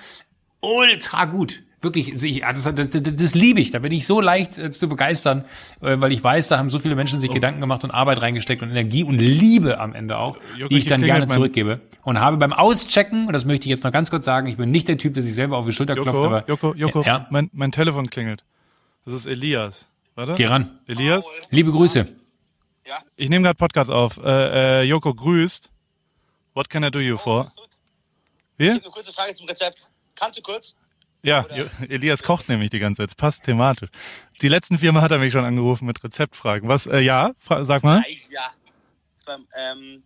Ultra gut. Wirklich, ich, also das, das, das, liebe ich. Da bin ich so leicht äh, zu begeistern, äh, weil ich weiß, da haben so viele Menschen sich Gedanken gemacht und Arbeit reingesteckt und Energie und Liebe am Ende auch, Joko, die ich dann gerne zurückgebe. Und habe beim Auschecken, und das möchte ich jetzt noch ganz kurz sagen, ich bin nicht der Typ, der sich selber auf die Schulter klopft, Joko, aber Joko, Joko, Ja, mein, mein Telefon klingelt. Das ist Elias. Warte. geh ran. Elias? Liebe Grüße. Ich nehme gerade Podcast auf. Äh, äh, Joko grüßt. What can I do you for? Wie? Eine kurze Frage zum Rezept. Kannst du kurz? Ja, Jo- Elias kocht nämlich die ganze Zeit. Passt thematisch. Die letzten vier Mal hat er mich schon angerufen mit Rezeptfragen. Was? Äh, ja? Fra sag mal. Ja. War, ähm,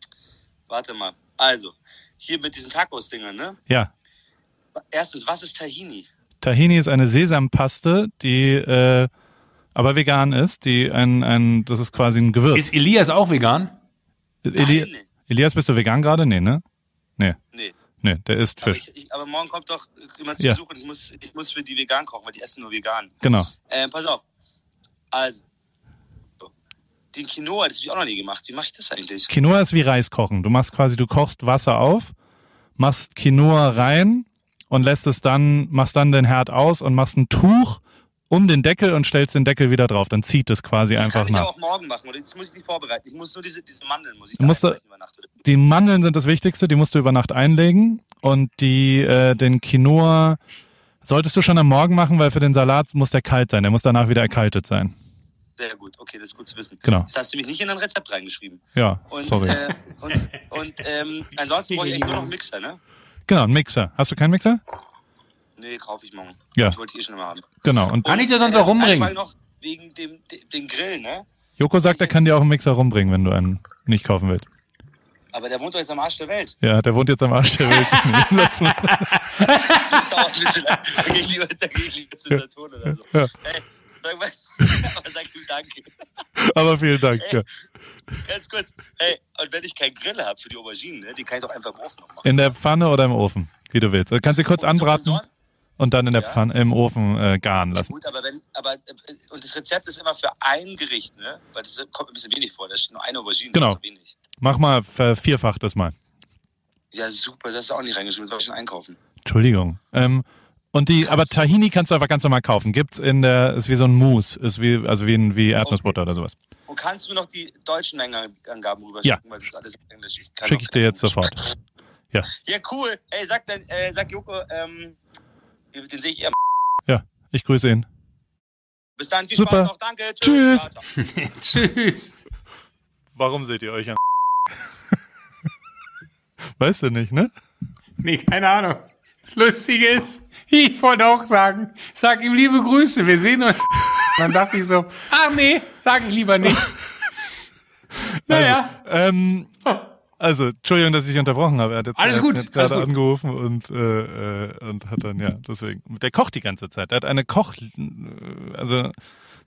warte mal. Also, hier mit diesen Tacos-Dingern, ne? Ja. Erstens, was ist Tahini? Tahini ist eine Sesampaste, die äh, aber vegan ist. Die ein, ein, das ist quasi ein Gewürz. Ist Elias auch vegan? Eli Nein. Elias, bist du vegan gerade? Nee, ne? Nee. Nee. Nee, der isst Aber, Fisch. ich, ich, aber morgen kommt doch jemand zu Ja. Besuch und ich muss, ich muss für die vegan kochen, weil die essen nur vegan. Genau. Ähm, pass auf. Also, den Quinoa, das habe ich auch noch nie gemacht. Wie mache ich das eigentlich? Quinoa ist wie Reis kochen. Du machst quasi, du kochst Wasser auf, machst Quinoa rein und lässt es dann, machst dann den Herd aus und machst ein Tuch um den Deckel und stellst den Deckel wieder drauf. Dann zieht es quasi Das einfach kann ich aber nach. auch morgen machen. Oder das muss ich nicht vorbereiten. Ich muss nur diese, diese Mandeln muss ich Du da musst einflechten über Nacht. Die Mandeln sind das Wichtigste, die musst du über Nacht einlegen und die, äh, den Quinoa solltest du schon am Morgen machen, weil für den Salat muss der kalt sein. Der muss danach wieder erkaltet sein. Sehr gut. Okay, das ist gut zu wissen. Genau. Das hast du mich nicht in ein Rezept reingeschrieben. Ja, Und, sorry. Äh, und, und ähm, ansonsten brauche ich eigentlich nur noch einen Mixer, ne? Genau, ein Mixer. Hast du keinen Mixer? Nee, kaufe ich morgen. Ja. Ich wollte die eh schon immer haben. Genau. Und Kann ich dir sonst auch Eine rumbringen? Frage noch wegen dem, dem, dem Grill, ne? Joko sagt, er kann dir auch einen Mixer rumbringen, wenn du einen nicht kaufen willst. Aber der wohnt doch jetzt am Arsch der Welt. Ja, der wohnt jetzt am Arsch der Welt. Lass mal. Das dauert ein bisschen lang. Da gehe ich lieber, da geh ich lieber zu Saturn oder so. Ja. Hey, sag mal, aber sag ihm Danke. Aber vielen Dank. Ja. Ganz kurz. Hey, und wenn ich keinen Grill habe für die Auberginen, ne, die kann ich doch einfach im Ofen noch machen. In der Pfanne oder im Ofen, wie du willst. Du kannst sie kurz Und anbraten und dann in der Ja. Pfanne, im Ofen äh, garen Ja, lassen. gut, aber wenn, aber, äh, und das Rezept ist immer für ein Gericht, ne? Weil das kommt ein bisschen wenig vor. Da steht nur eine Aubergine. Genau. Das ist so wenig. Mach mal vervierfach das mal. Ja, super, das hast du auch nicht reingeschrieben, das soll ich schon einkaufen. Entschuldigung. Ähm, und die, aber Tahini kannst du einfach ganz normal kaufen. Gibt's in der, ist wie so ein Mousse, ist wie, also wie, ein- wie Erdnussbutter oder sowas. Und kannst du mir noch die deutschen Mengenangaben rüber Ja. schicken, weil das ist alles auf Englisch. Ich kann Schicke ich dir jetzt Englisch. sofort. Ja. Ja, cool. Ey, sag dann, äh, sag Joko, ähm, den sehe ich eher. Ja, ich grüße ihn. Bis dann, viel Super. Spaß noch, danke. Tschüss. Ciao. Tschüss. Warum seht ihr euch an? weißt du nicht, ne? Nee, keine Ahnung. Das Lustige ist, ich wollte auch sagen, sag ihm liebe Grüße, wir sehen uns. Dann dachte ich so, ach nee, sag ich lieber nicht. Naja, Ähm, also, Entschuldigung, dass ich unterbrochen habe. Er hat jetzt Alles er hat gut, alles gerade gut. angerufen und, äh, äh, und hat dann, ja, deswegen. Der kocht die ganze Zeit. Der hat eine Koch, äh, also, der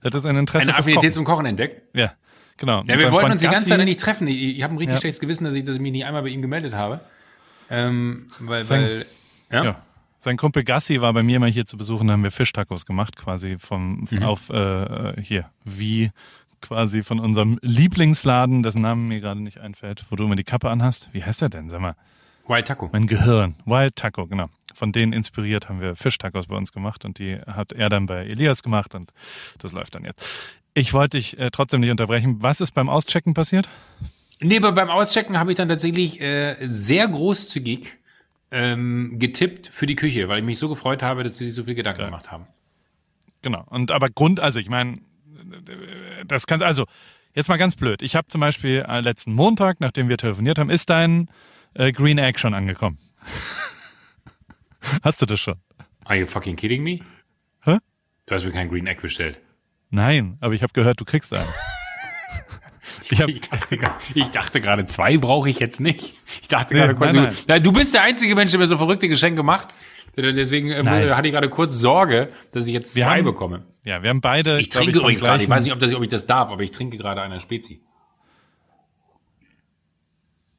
hat das ein Interesse eine Affinität zum Kochen entdeckt. Ja, genau. Ja, wir wollten Freund uns die ganze Zeit nicht treffen. Ich, ich habe ein richtig Ja. schlechtes Gewissen, dass ich, dass ich mich nicht einmal bei ihm gemeldet habe. Ähm, weil, weil, ja. Ja. Sein Kumpel Gassi war bei mir mal hier zu besuchen, da haben wir Fischtacos gemacht, quasi vom Mhm. auf äh, hier, wie quasi von unserem Lieblingsladen, dessen Namen mir gerade nicht einfällt, wo du immer die Kappe anhast. Wie heißt der denn? Sag mal. Wild Taco. Mein Gehirn. Wild Taco, genau. Von denen inspiriert haben wir Fischtacos bei uns gemacht und die hat er dann bei Elias gemacht und das läuft dann jetzt. Ich wollte dich äh, trotzdem nicht unterbrechen. Was ist beim Auschecken passiert? Nee, aber beim Auschecken habe ich dann tatsächlich äh, sehr großzügig ähm, getippt für die Küche, weil ich mich so gefreut habe, dass sie sich so viel Gedanken Ja. gemacht haben. Genau. Und aber Grund, also ich meine, das kann also jetzt mal ganz blöd. Ich habe zum Beispiel äh, letzten Montag, nachdem wir telefoniert haben, ist dein äh, Green Egg schon angekommen. Hast du das schon? Are you fucking kidding me? Hä? Du hast mir kein Green Egg bestellt. Nein, aber ich habe gehört, du kriegst eins. Ich hab, Ich dachte, ich dachte gerade, zwei brauche ich jetzt nicht. Ich dachte Nee, gerade kurz, nein, du, Ja, du bist der einzige Mensch, der mir so verrückte Geschenke macht. Deswegen äh, Nein. hatte ich gerade kurz Sorge, dass ich jetzt Wir zwei haben- bekomme. ja, wir haben beide. Ich trinke übrigens gerade, ich weiß nicht, ob, das, ob ich das darf, aber ich trinke gerade einer Spezi.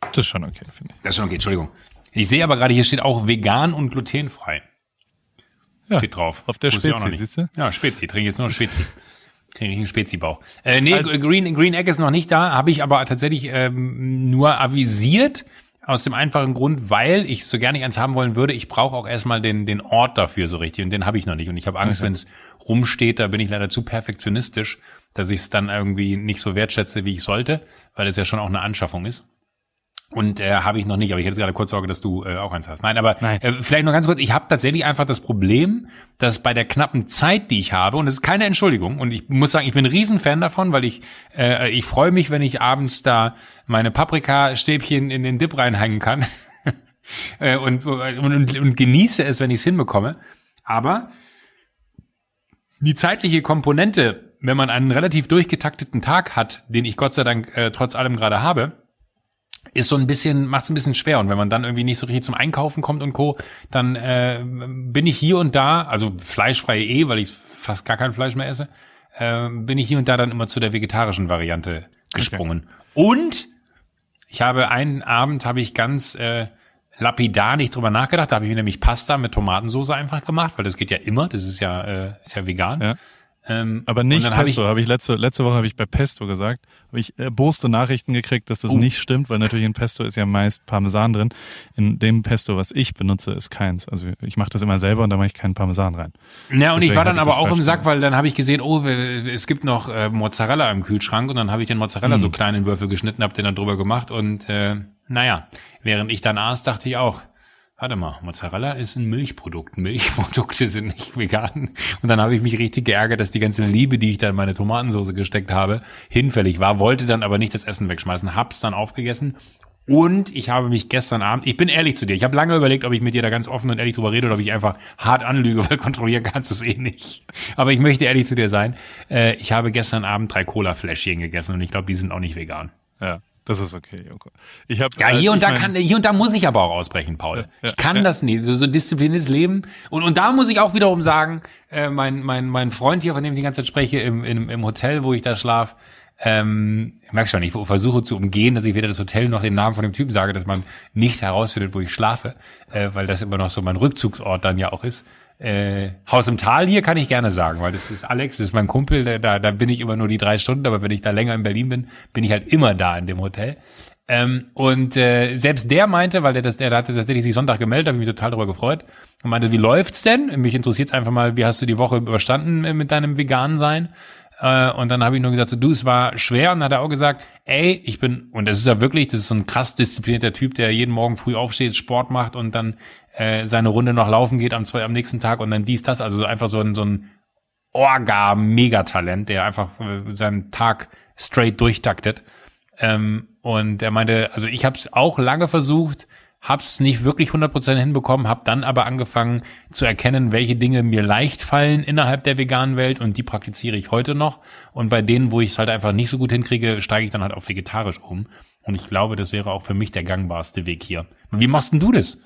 Das ist schon okay, finde ich. Das ist schon okay, Entschuldigung. Ich sehe aber gerade, hier steht auch vegan und glutenfrei. Ja, Steht drauf. Auf der Wusste Spezi, siehst du? Ja, Spezi, trinke jetzt nur Spezi. Kriege ich einen Spezi-Bauch. Äh, nee, Also- Green, Green Egg ist noch nicht da, habe ich aber tatsächlich ähm, nur avisiert, aus dem einfachen Grund, weil ich so gerne eins haben wollen würde, ich brauche auch erstmal den, den Ort dafür so richtig und den habe ich noch nicht. Und ich habe Angst, wenn es rumsteht, da bin ich leider zu perfektionistisch, dass ich es dann irgendwie nicht so wertschätze, wie ich sollte, weil es ja schon auch eine Anschaffung ist. Und äh, habe ich noch nicht, aber ich hätte gerade kurz Sorge, dass du äh, auch eins hast. Nein, aber Nein. Äh, vielleicht noch ganz kurz, ich habe tatsächlich einfach das Problem, dass bei der knappen Zeit, die ich habe, und das ist keine Entschuldigung, und ich muss sagen, ich bin ein Riesenfan davon, weil ich äh, ich freue mich, wenn ich abends da meine Paprikastäbchen in den Dip reinhängen kann äh, und, und, und, und genieße es, wenn ich es hinbekomme. Aber die zeitliche Komponente, wenn man einen relativ durchgetakteten Tag hat, den ich Gott sei Dank äh, trotz allem gerade habe, ist so ein bisschen, macht es ein bisschen schwer. Und wenn man dann irgendwie nicht so richtig zum Einkaufen kommt und Co., dann äh, bin ich hier und da, also fleischfrei eh, weil ich fast gar kein Fleisch mehr esse, äh, bin ich hier und da dann immer zu der vegetarischen Variante gesprungen. Und ich habe einen Abend, habe ich ganz äh, lapidar nicht drüber nachgedacht, da habe ich mir nämlich Pasta mit Tomatensauce einfach gemacht, weil das geht ja immer, das ist ja, äh, ist ja vegan. Ja. Ähm, Aber nicht hab Pesto, habe ich, letzte, letzte Woche habe ich bei Pesto gesagt, habe ich erboste Nachrichten gekriegt, dass das Oh. nicht stimmt, weil natürlich in Pesto ist ja meist Parmesan drin. In dem Pesto, was ich benutze, ist keins. Also ich mache das immer selber und da mache ich keinen Parmesan rein. Ja, und ich Deswegen war dann hab ich aber auch im Sack, weil dann habe ich gesehen, oh, es gibt noch äh, Mozzarella im Kühlschrank und dann habe ich den Mozzarella Hm. so klein in Würfel geschnitten, habe den dann drüber gemacht und äh, naja, während ich dann aß, dachte ich auch, warte mal, Mozzarella ist ein Milchprodukt. Milchprodukte sind nicht vegan. Und dann habe ich mich richtig geärgert, dass die ganze Liebe, die ich da in meine Tomatensauce gesteckt habe, hinfällig war, wollte dann aber nicht das Essen wegschmeißen, hab's dann aufgegessen und ich habe mich gestern Abend, ich bin ehrlich zu dir, ich habe lange überlegt, ob ich mit dir da ganz offen und ehrlich drüber rede oder ob ich einfach hart anlüge, weil kontrollieren kannst du es eh nicht. Aber ich möchte ehrlich zu dir sein. Äh, ich habe gestern Abend drei Cola-Fläschchen gegessen und ich glaube, die sind auch nicht vegan. Ja, das ist okay, Joko. Ich hab, Ja, als hier und da kann, hier und da muss ich aber auch ausbrechen, Paul. Ja, ich kann ja. das nicht. So, so diszipliniertes Leben. Und, und da muss ich auch wiederum sagen, äh, mein, mein, mein Freund hier, von dem ich die ganze Zeit spreche, im, im, im Hotel, wo ich da schlaf, ähm, ich merk schon, ich versuche zu umgehen, dass ich weder das Hotel noch den Namen von dem Typen sage, dass man nicht herausfindet, wo ich schlafe, äh, weil das immer noch so mein Rückzugsort dann ja auch ist. Äh, Haus im Tal hier kann ich gerne sagen, weil das ist Alex, das ist mein Kumpel, der, da, da bin ich immer nur die drei Stunden, aber wenn ich da länger in Berlin bin, bin ich halt immer da in dem Hotel. Ähm, und äh, selbst der meinte, weil der das, der hatte tatsächlich sich Sonntag gemeldet, habe ich mich total darüber gefreut und meinte, wie läuft's denn? Mich interessiert einfach mal, wie hast du die Woche überstanden äh, mit deinem veganen sein? Äh, und dann habe ich nur gesagt, so, du, es war schwer. Und dann hat er auch gesagt, ey, ich bin, und das ist ja wirklich, das ist so ein krass disziplinierter Typ, der jeden Morgen früh aufsteht, Sport macht und dann äh, seine Runde noch laufen geht am, zwei, am nächsten Tag und dann dies, das. Also so einfach so ein, so ein Orga-Megatalent, der einfach äh, seinen Tag straight durchtaktet. Ähm, und er meinte, also ich habe es auch lange versucht, hab's nicht wirklich 100% hinbekommen, hab dann aber angefangen zu erkennen, welche Dinge mir leicht fallen innerhalb der veganen Welt und die praktiziere ich heute noch. Und bei denen, wo ich es halt einfach nicht so gut hinkriege, steige ich dann halt auf vegetarisch um. Und ich glaube, das wäre auch für mich der gangbarste Weg hier. Wie machst denn du das?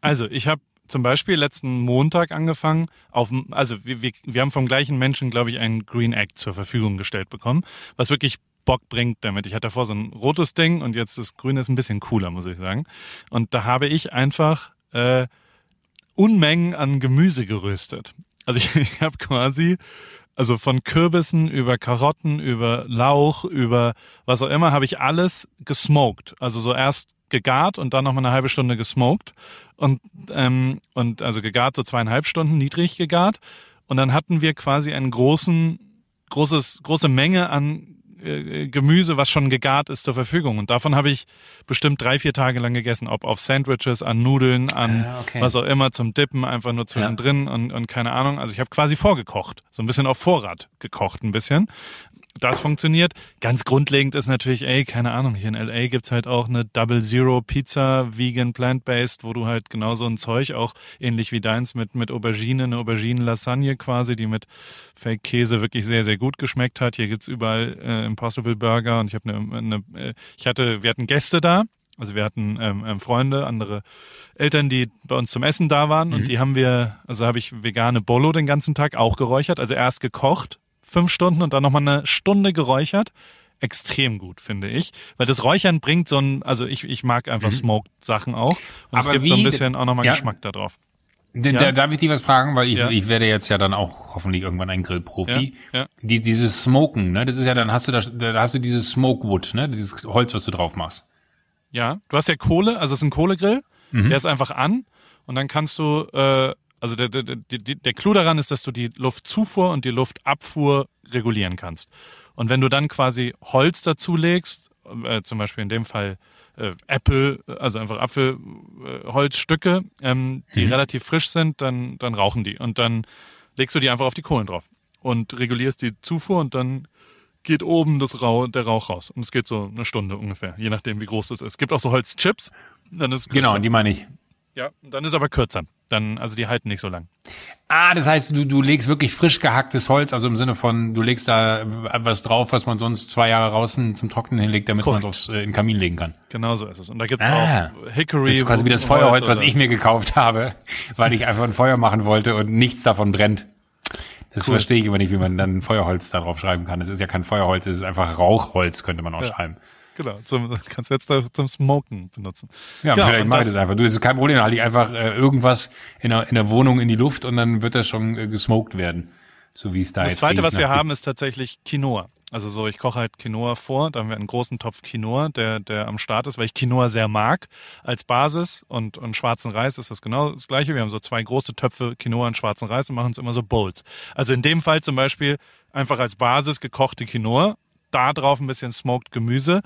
Also, ich habe zum Beispiel letzten Montag angefangen, auf, also wir, wir, wir haben vom gleichen Menschen, glaube ich, einen Green Act zur Verfügung gestellt bekommen, was wirklich Bock bringt damit. Ich hatte davor so ein rotes Ding und jetzt das Grüne ist ein bisschen cooler, muss ich sagen. Und da habe ich einfach äh, Unmengen an Gemüse geröstet. Also ich, ich habe quasi, also von Kürbissen über Karotten, über Lauch, über was auch immer, habe ich alles gesmoked. Also so erst gegart und dann noch mal eine halbe Stunde gesmoked und ähm, und also gegart so zweieinhalb Stunden niedrig gegart und dann hatten wir quasi einen großen großes große Menge an äh, Gemüse, was schon gegart ist, zur Verfügung. Und davon habe ich bestimmt drei, vier Tage lang gegessen. Ob auf Sandwiches, an Nudeln, an Ah, okay. was auch immer zum Dippen, einfach nur zwischendrin und, und keine Ahnung. Also ich habe quasi vorgekocht. So ein bisschen auf Vorrat gekocht ein bisschen. Das funktioniert. Ganz grundlegend ist natürlich, ey, keine Ahnung, hier in LA gibt's halt auch eine Double Zero Pizza, vegan, plant-based, wo du halt genau so ein Zeug, auch ähnlich wie deins mit, mit Aubergine, eine Auberginen-Lasagne quasi, die mit Fake-Käse wirklich sehr, sehr gut geschmeckt hat. Hier gibt's überall äh, Impossible Burger und ich habe eine, eine, äh, ich hatte, wir hatten Gäste da, also wir hatten ähm, ähm, Freunde, andere Eltern, die bei uns zum Essen da waren und die haben wir, also habe ich vegane Bolo den ganzen Tag auch geräuchert, also erst gekocht, fünf Stunden und dann nochmal eine Stunde geräuchert. Extrem gut, finde ich. Weil das Räuchern bringt so ein, also ich, ich mag einfach Smoked-Sachen auch. Und es Aber gibt so ein wie- bisschen auch nochmal ja. Geschmack da drauf. Da, Ja. da, darf ich dich was fragen, weil ich, Ja. ich werde jetzt ja dann auch hoffentlich irgendwann ein Grillprofi. Ja, ja. Die, dieses Smoken, ne, das ist ja dann hast du da, da hast du dieses Smokewood, ne, dieses Holz, was du drauf machst. Ja, du hast ja Kohle, also es ist ein Kohlegrill, der ist einfach an und dann kannst du, äh, also der, der, der, Clou daran ist, dass du die Luftzufuhr und die Luftabfuhr regulieren kannst. Und wenn du dann quasi Holz dazulegst, äh, zum Beispiel in dem Fall äh, Apple, also einfach Apfelholzstücke, äh, Holzstücke, ähm, die relativ frisch sind, dann, dann rauchen die. Und dann legst du die einfach auf die Kohlen drauf und regulierst die Zufuhr und dann geht oben das Rauch, der Rauch raus. Und es geht so eine Stunde ungefähr, je nachdem, wie groß das ist. Es gibt auch so Holzchips. Dann ist Genau, die meine ich. ja, dann ist aber kürzer. Dann, also die halten nicht so lang. Ah, das heißt, du, du legst wirklich frisch gehacktes Holz, also im Sinne von, du legst da was drauf, was man sonst zwei Jahre draußen zum Trocknen hinlegt, damit man es aufs äh, in den Kamin legen kann. Genau so ist es. Und da gibt's Ah. auch Hickory. Das ist quasi wie das Holz Feuerholz, was ich mir gekauft habe, weil ich einfach ein Feuer machen wollte und nichts davon brennt. Das Cool. verstehe ich immer nicht, wie man dann Feuerholz da drauf schreiben kann. Es ist ja kein Feuerholz, es ist einfach Rauchholz, könnte man auch schreiben. Genau, zum, kannst du jetzt da zum Smoken benutzen. Ja, Genau, vielleicht mache ich das- das einfach. Du, das ist kein Problem, dann halte ich einfach äh, irgendwas in der, in der Wohnung in die Luft und dann wird das schon äh, gesmoked werden. So wie es da Das jetzt zweite, was wir haben, ist tatsächlich Quinoa. Also so, ich koche halt Quinoa vor, da haben wir einen großen Topf Quinoa, der, der am Start ist, weil ich Quinoa sehr mag als Basis und, und schwarzen Reis ist das genau das gleiche. Wir haben so zwei große Töpfe Quinoa und schwarzen Reis und machen uns immer so Bowls. Also in dem Fall zum Beispiel einfach als Basis gekochte Quinoa, da drauf ein bisschen smoked Gemüse,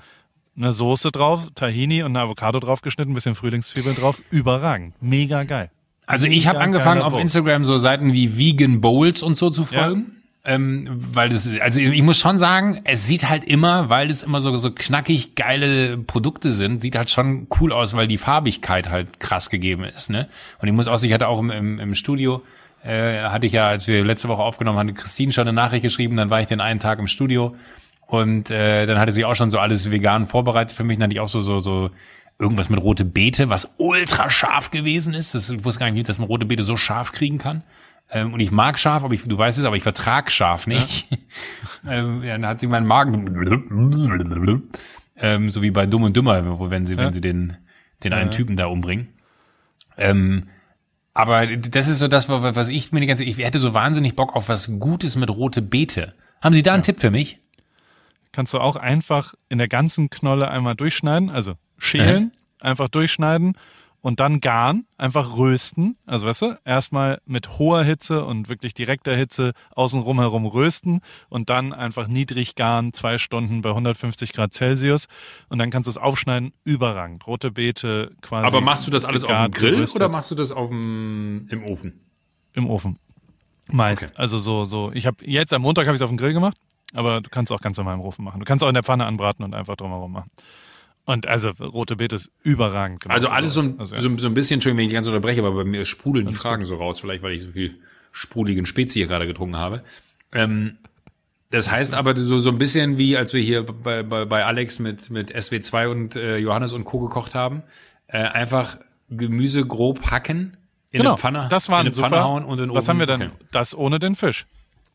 eine Soße drauf, Tahini und eine Avocado draufgeschnitten, ein bisschen Frühlingszwiebeln drauf, überragend. Mega geil. Also ich habe angefangen auf. Instagram so Seiten wie Vegan Bowls und so zu folgen. Ähm, weil das, also ich muss schon sagen, es sieht halt immer, weil es immer so, so knackig geile Produkte sind, sieht halt schon cool aus, weil die Farbigkeit halt krass gegeben ist, ne? Und ich muss auch, ich hatte auch im, im, im Studio, äh, hatte ich ja, als wir letzte Woche aufgenommen haben, Christine schon eine Nachricht geschrieben, dann war ich den einen Tag im Studio und äh, dann hatte sie auch schon so alles vegan vorbereitet für mich, dann hatte ich auch so, so, so irgendwas mit rote Beete, was ultra scharf gewesen ist. Das ich wusste gar nicht, dass man rote Beete so scharf kriegen kann. Ähm, und ich mag scharf, aber ich, du weißt es, aber ich vertrag scharf nicht. ähm, ja, dann hat sie meinen Magen, ähm, so wie bei Dumm und Dümmer, wenn sie, wenn sie den, den einen Typen da umbringen. Ähm, aber das ist so das, was ich mir die ganze, ich hätte so wahnsinnig Bock auf was Gutes mit rote Beete. Haben Sie da einen Tipp für mich? Kannst du auch einfach in der ganzen Knolle einmal durchschneiden, also schälen, einfach durchschneiden und dann garen, einfach rösten. Also weißt du, erstmal mit hoher Hitze und wirklich direkter Hitze außenrum herum rösten und dann einfach niedrig garen, zwei Stunden bei 150 Grad Celsius und dann kannst du es aufschneiden, überragend. Rote Beete quasi. Aber machst du das alles auf dem gegart, Grill geröstet. oder machst du das auf dem, im Ofen? im Ofen? Meist. Okay. Also so, so. Ich habe jetzt am Montag habe ich es auf dem Grill gemacht, aber du kannst auch ganz normal im Ofen machen. Du kannst auch in der Pfanne anbraten und einfach drumherum machen. Und also rote Beete ist überragend. gemacht. Also alles so, ein- Also, ja. so, so ein bisschen, Entschuldigung, wenn ich ganz unterbreche, aber bei mir sprudeln die Fragen so raus, vielleicht weil ich so viel sprudelige Spezi hier gerade getrunken habe. Ähm, das heißt aber so, so ein bisschen wie, als wir hier bei, bei, bei Alex mit, mit SW2 und äh, Johannes und Co. gekocht haben, äh, einfach Gemüse grob hacken, in genau, eine Pfanne, das war in ein eine Pfanne super. hauen und in den Was Ofen. haben wir dann? Okay. Das ohne den Fisch.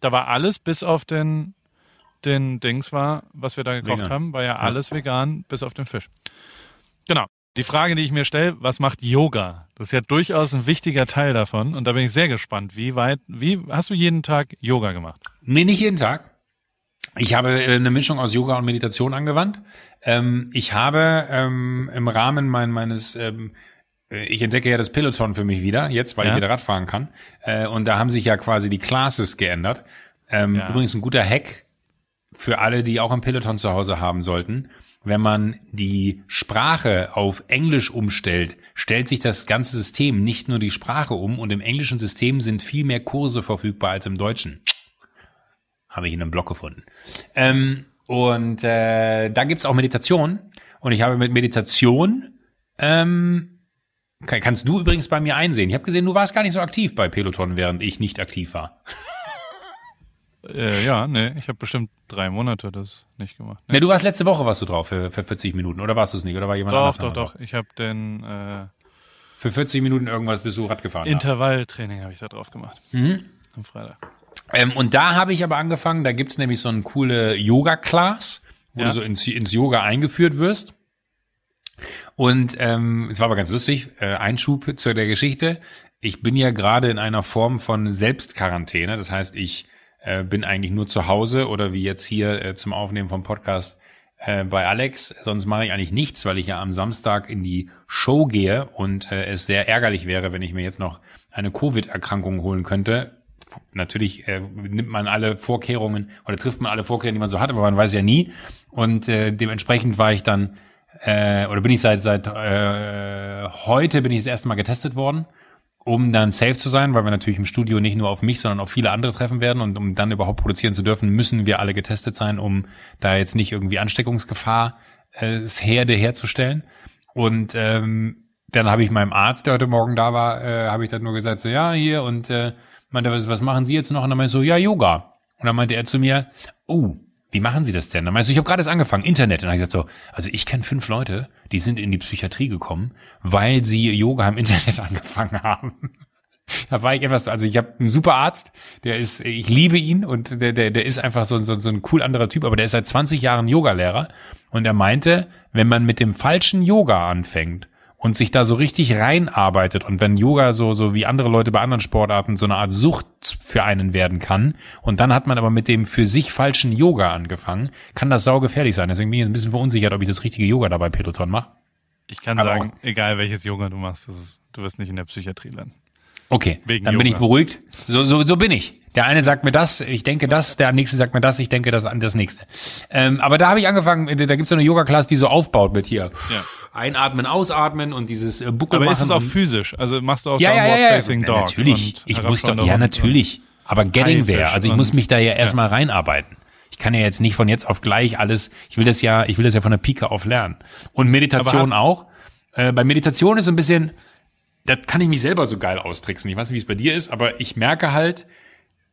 Da war alles bis auf den den Dings war, was wir da gekocht Vegan. haben, war ja alles vegan bis auf den Fisch. Genau. Die Frage, die ich mir stelle, was macht Yoga? Das ist ja durchaus ein wichtiger Teil davon und da bin ich sehr gespannt. Wie weit, wie hast du jeden Tag Yoga gemacht? Nee, nicht jeden Tag. Ich habe äh, eine Mischung aus Yoga und Meditation angewandt. Ähm, ich habe ähm, im Rahmen mein, meines, ähm, äh, ich entdecke ja das Peloton für mich wieder, jetzt, weil Ja. ich wieder Radfahren kann. Äh, und da haben sich ja quasi die Classes geändert. Ja. Übrigens ein guter Hack für alle, die auch ein Peloton zu Hause haben sollten, wenn man die Sprache auf Englisch umstellt, stellt sich das ganze System nicht nur die Sprache um und im englischen System sind viel mehr Kurse verfügbar als im deutschen. Habe ich in einem Blog gefunden. Ähm, und äh, da gibt's auch Meditation. Und ich habe mit Meditation, ähm, kann, kannst du übrigens bei mir einsehen. Ich habe gesehen, du warst gar nicht so aktiv bei Peloton, während ich nicht aktiv war. Äh, ja, nee, ich habe bestimmt drei Monate das nicht gemacht. Nee. Ne, du warst letzte Woche warst du drauf für, für 40 Minuten, oder warst du es nicht? Oder war jemand doch, anders? doch, doch. drauf? Ich habe den äh, Für 40 Minuten irgendwas bist du Rad gefahren. Intervalltraining habe ich da drauf gemacht. Am Freitag. Ähm, und da habe ich aber angefangen, da gibt's nämlich so eine coole Yoga-Class, wo Ja. du so ins, ins Yoga eingeführt wirst. Und ähm, es war aber ganz lustig, äh, Einschub zu der Geschichte. Ich bin ja gerade in einer Form von Selbstquarantäne. Das heißt, ich äh, bin eigentlich nur zu Hause oder wie jetzt hier äh, zum Aufnehmen vom Podcast äh, bei Alex. Sonst mache ich eigentlich nichts, weil ich ja am Samstag in die Show gehe und äh, es sehr ärgerlich wäre, wenn ich mir jetzt noch eine Covid-Erkrankung holen könnte. Natürlich äh, nimmt man alle Vorkehrungen oder trifft man alle Vorkehrungen, die man so hat, aber man weiß ja nie. Und äh, dementsprechend war ich dann äh, oder bin ich seit seit äh, heute bin ich das erste Mal getestet worden, um dann safe zu sein, weil wir natürlich im Studio nicht nur auf mich, sondern auf viele andere treffen werden und um dann überhaupt produzieren zu dürfen, müssen wir alle getestet sein, um da jetzt nicht irgendwie Ansteckungsgefahr äh, Herde herzustellen. Und ähm, dann habe ich meinem Arzt, der heute Morgen da war, äh, habe ich dann nur gesagt, so ja, hier und äh, meinte, was, was machen Sie jetzt noch? Und dann meinte ich so, ja, Yoga. Und dann meinte er zu mir, oh, wie machen Sie das denn? Dann meinte ich, ich habe gerade erst angefangen, Internet. Und dann habe ich gesagt so, also ich kenne fünf Leute, die sind in die Psychiatrie gekommen, weil sie Yoga im Internet angefangen haben. Da war ich etwas, also ich habe einen super Arzt, der ist, ich liebe ihn und der, der, der ist einfach so, so, so ein cool anderer Typ, aber der ist seit 20 Jahren Yogalehrer und er meinte, wenn man mit dem falschen Yoga anfängt und sich da so richtig reinarbeitet und wenn Yoga so, so wie andere Leute bei anderen Sportarten so eine Art Sucht für einen werden kann und dann hat man aber mit dem für sich falschen Yoga angefangen, kann das saugefährlich sein. Deswegen bin ich jetzt ein bisschen verunsichert, ob ich das richtige Yoga dabei Peloton mache. Ich kann Aber sagen, egal welches Yoga du machst, das ist, du wirst nicht in der Psychiatrie landen. Okay, Wegen dann bin ich beruhigt. So, so, so bin ich. Der eine sagt mir das, ich denke das, der nächste sagt mir das, ich denke das an das nächste. Ähm, aber da habe ich angefangen, da gibt's so eine Yoga-Class, die so aufbaut mit hier. Einatmen, ausatmen und dieses äh, Buckel Aber machen. ist es auch physisch? Also machst du auch ja, ja, Downward ja, ja. Facing ja, Dog? Natürlich. Ich muss doch, ja, natürlich. Aber getting there. Also ich muss mich da ja erstmal reinarbeiten. Ich kann ja jetzt nicht von jetzt auf gleich alles, ich will das ja, ich will das ja von der Pike auf lernen. Und Meditation auch. Äh, bei Medition ist so ein bisschen, da kann ich mich selber so geil austricksen. Ich weiß nicht, wie es bei dir ist, aber ich merke halt,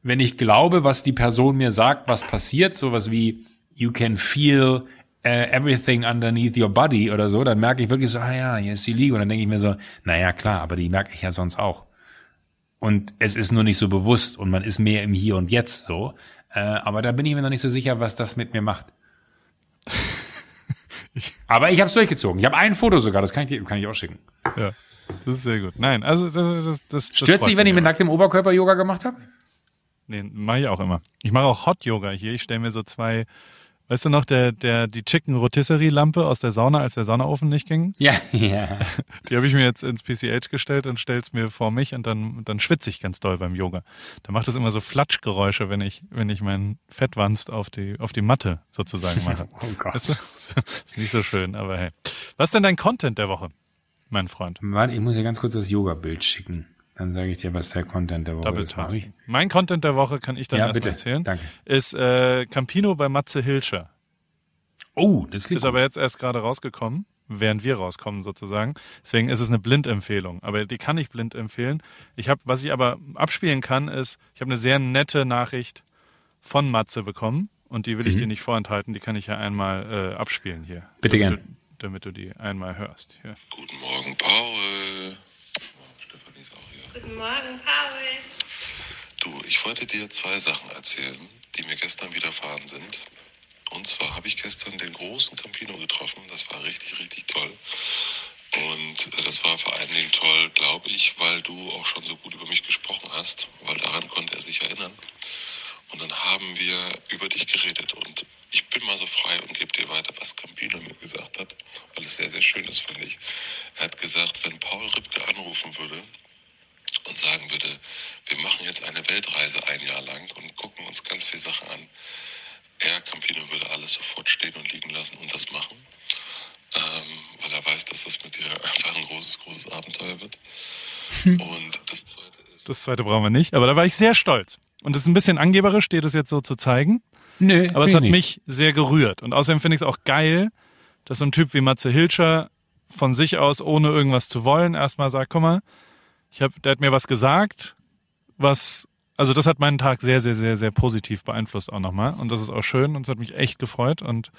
wenn ich glaube, was die Person mir sagt, was passiert, sowas wie you can feel uh, everything underneath your body oder so, dann merke ich wirklich so, ah ja, hier ist die Liege. Und dann denke ich mir so, naja, klar, aber die merke ich ja sonst auch. Und es ist nur nicht so bewusst und man ist mehr im Hier und Jetzt so. Äh, aber da bin ich mir noch nicht so sicher, was das mit mir macht. aber ich habe es durchgezogen. Ich habe ein Foto sogar, das kann ich, dir- kann ich auch schicken. Ja, das ist sehr gut. Nein, also das, das, das, Stört sich, wenn ich mit nacktem Oberkörper Yoga gemacht habe? Nee, mache ich auch immer. Ich mache auch Hot Yoga hier. Ich stelle mir so zwei, weißt du noch, der, der, die Chicken Rotisserie Lampe aus der Sauna, als der Saunaofen nicht ging. Ja, ja. Die habe ich mir jetzt ins PCH gestellt und stell's mir vor mich und dann, dann schwitze ich ganz doll beim Yoga. Da macht es immer so Flatschgeräusche, wenn ich, wenn ich mein Fettwanst auf die, auf die Matte sozusagen mache. Oh Gott. Weißt du? Ist nicht so schön, aber hey. Was ist denn dein Content der Woche, mein Freund? Warte, ich muss dir ganz kurz das Yoga-Bild schicken. Dann sage ich dir, was der Content der Woche Double ist. Tasking. Mein Content der Woche kann ich dann Ja, erstmal bitte. erzählen. Danke. Ist äh, Campino bei Matze Hilscher. Oh, das klingt Ist aber jetzt erst gerade rausgekommen, während wir rauskommen sozusagen. Deswegen ist es eine Blindempfehlung. Aber die kann ich blind empfehlen. Ich habe, was ich aber abspielen kann, ist, ich habe eine sehr nette Nachricht von Matze bekommen und die will Mhm. ich dir nicht vorenthalten. Die kann ich ja einmal äh, abspielen hier. Bitte damit gern. Du, damit du die einmal hörst. Hier. Guten Morgen, Paul. Stefanie ist auch hier. Guten Morgen, Paul. Du, ich wollte dir zwei Sachen erzählen, die mir gestern widerfahren sind. Und zwar habe ich gestern den großen Campino getroffen. Das war richtig, richtig toll. Und äh, das war vor allen Dingen toll, glaube ich, weil du auch schon so gut über mich gesprochen hast, weil daran konnte er sich erinnern. Und dann haben wir über dich geredet. Und ich bin mal so frei und gebe dir weiter, was Campino mir gesagt hat, weil es sehr, sehr schön ist, finde ich. Er hat gesagt, wenn Paul Ripke anrufen würde, und sagen würde, wir machen jetzt eine Weltreise ein Jahr lang und gucken uns ganz viele Sachen an. Er, Campino, alles sofort stehen und liegen lassen und das machen. Ähm, weil er weiß, dass das mit dir einfach ein großes, großes Abenteuer wird. Und das zweite ist. Das zweite brauchen wir nicht, aber da war ich sehr stolz. Und es ist ein bisschen angeberisch, dir das jetzt so zu zeigen. Nö, Aber es hat ich mich nicht. sehr gerührt. Und außerdem finde ich es auch geil, dass so ein Typ wie Matze Hilscher von sich aus, ohne irgendwas zu wollen, erstmal sagt, guck mal, ich hab, der hat mir was gesagt, was, also das hat meinen Tag sehr, sehr, sehr, sehr positiv beeinflusst auch nochmal. Und das ist auch schön und es hat mich echt gefreut. Und,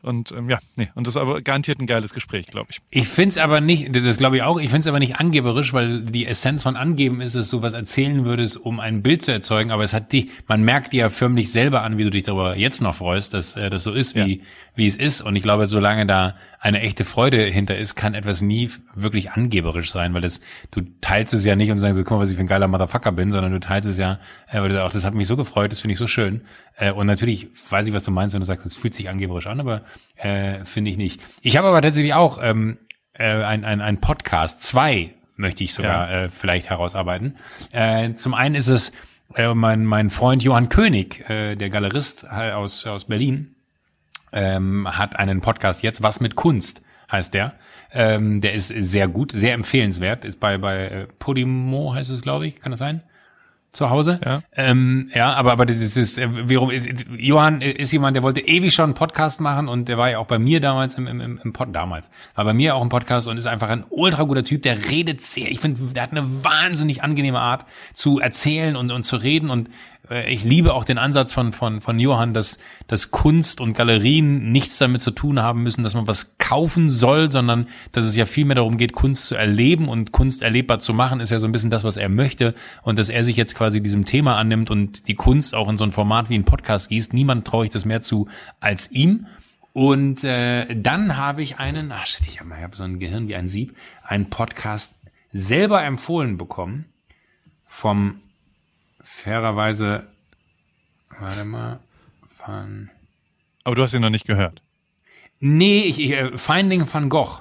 und ähm, ja, nee, und das ist aber garantiert ein geiles Gespräch, glaube ich. Ich find's aber nicht, das, glaube ich auch, ich find's aber nicht angeberisch, weil die Essenz von Angeben ist, dass du was erzählen würdest, um ein Bild zu erzeugen, aber es hat dich, man merkt dir ja förmlich selber an, wie du dich darüber jetzt noch freust, dass äh, das so ist, wie, wie es ist. Und ich glaube, solange da eine echte Freude hinter ist, kann etwas nie wirklich angeberisch sein, weil das, du teilst es ja nicht und sagst so, guck mal, was ich für ein geiler Motherfucker bin, sondern du teilst es ja, äh, weil du sagst, das hat mich so gefreut, das finde ich so schön. Äh, und natürlich weiß ich, was du meinst, wenn du sagst, es fühlt sich angeberisch an, aber äh, finde ich nicht. Ich habe aber tatsächlich auch ähm, äh, ein, ein, ein Podcast, zwei möchte ich sogar äh, vielleicht herausarbeiten. Äh, zum einen ist es äh, mein, mein Freund Johann König, äh, der Galerist äh, aus, aus Berlin, ähm, hat einen Podcast jetzt, was mit Kunst heißt der. Ähm, der ist sehr gut, sehr empfehlenswert. Ist bei, bei äh, Podimo heißt es, glaube ich, kann das sein? Zu Hause. Ja. Ähm, ja, aber, aber das ist, äh, warum ist, Johann ist jemand, der wollte ewig schon einen Podcast machen und der war ja auch bei mir damals im, im, im, im Pod, damals, war bei mir auch im Podcast und ist einfach ein ultra guter Typ, der redet sehr, ich finde, der hat eine wahnsinnig angenehme Art zu erzählen und, und zu reden und äh, ich liebe auch den Ansatz von, von, von Johann, dass, dass Kunst und Galerien nichts damit zu tun haben müssen, dass man was kaufen soll, sondern dass es ja viel mehr darum geht, Kunst zu erleben und Kunst erlebbar zu machen, ist ja so ein bisschen das, was er möchte und dass er sich jetzt quasi diesem Thema annimmt und die Kunst auch in so ein Format wie ein Podcast gießt. Niemand traue ich das mehr zu als ihm. Und äh, dann habe ich einen, ach shit, ich habe hab so ein Gehirn wie ein Sieb, einen Podcast selber empfohlen bekommen vom fairerweise, warte mal, von, Aber du hast ihn noch nicht gehört. nee, ich, ich, äh, Finding Van Gogh.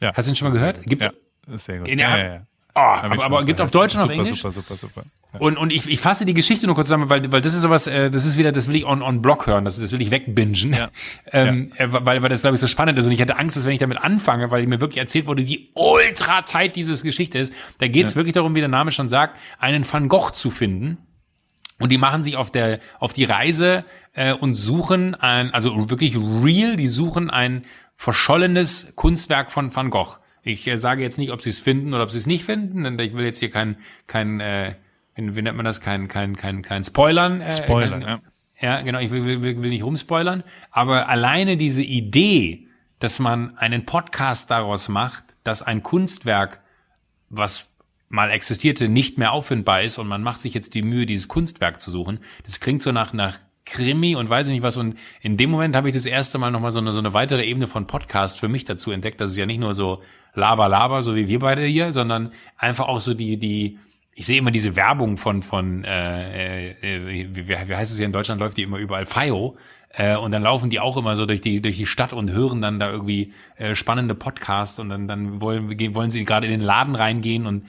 Ja. Hast du ihn schon mal gehört? Gibt's, Ja, ist sehr gut. In ja, ja, ja. oh, aber, aber gibt's auf. Deutsch und auf super, Englisch? Super, super, super. Ja. Und, und ich, ich fasse die Geschichte nur kurz zusammen, weil, weil das ist sowas, äh, das ist wieder, das will ich on, on Block hören, das, das will ich wegbingen. Ja. ähm, äh, weil, weil das, glaube ich, so spannend ist. Und ich hatte Angst, dass wenn ich damit anfange, weil mir wirklich erzählt wurde, wie ultra tight dieses Geschichte ist, da geht es wirklich darum, wie der Name schon sagt, einen Van Gogh zu finden. Und die machen sich auf der auf die Reise äh, und suchen ein, also wirklich real, die suchen ein verschollenes Kunstwerk von Van Gogh. Ich äh, sage jetzt nicht, ob sie es finden oder ob sie es nicht finden, denn ich will jetzt hier kein kein äh, wie, nennt man das kein kein kein kein Spoilern. Äh, Spoilern, kein, ja. ja, genau, ich will, will, will will nicht rumspoilern, aber alleine diese Idee, dass man einen Podcast daraus macht, dass ein Kunstwerk, was mal existierte, nicht mehr auffindbar ist und man macht sich jetzt die Mühe, dieses Kunstwerk zu suchen, das klingt so nach, nach Krimi und weiß ich nicht was. Und in dem Moment habe ich das erste Mal nochmal so eine, so eine weitere Ebene von Podcast für mich dazu entdeckt. Das ist ja nicht nur so Laber, Laber, so wie wir beide hier, sondern einfach auch so die, die, ich sehe immer diese Werbung von, von äh, äh, wie, wie heißt es hier in Deutschland, läuft die immer überall, FIO. Äh, und dann laufen die auch immer so durch die, durch die Stadt und hören dann da irgendwie äh, spannende Podcasts und dann, dann wollen, wollen sie gerade in den Laden reingehen und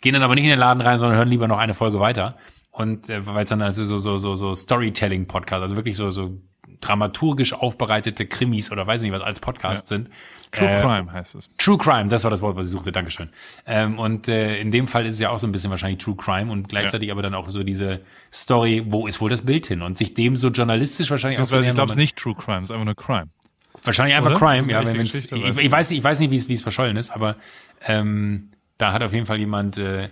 gehen dann aber nicht in den Laden rein, sondern hören lieber noch eine Folge weiter. Und äh, weil es dann also so, so, so, so Storytelling-Podcast, also wirklich so, so dramaturgisch aufbereitete Krimis oder weiß nicht was als Podcast sind. True Äh, Crime heißt es. True Crime, das war das Wort, was ich suchte, Dankeschön. Ähm, und äh, in dem Fall ist es ja auch so ein bisschen wahrscheinlich True Crime und gleichzeitig aber dann auch so diese Story, wo ist wohl das Bild hin? Und sich dem so journalistisch wahrscheinlich Beziehungsweise ich anzunähern, glaube es nicht True Crime, es ist einfach nur Crime. Wahrscheinlich einfach Oder? Das Crime, ja. Wenn, ich, weiß ich, ich weiß nicht, ich weiß nicht, wie es wie es verschollen ist, aber ähm, da hat auf jeden Fall jemand äh,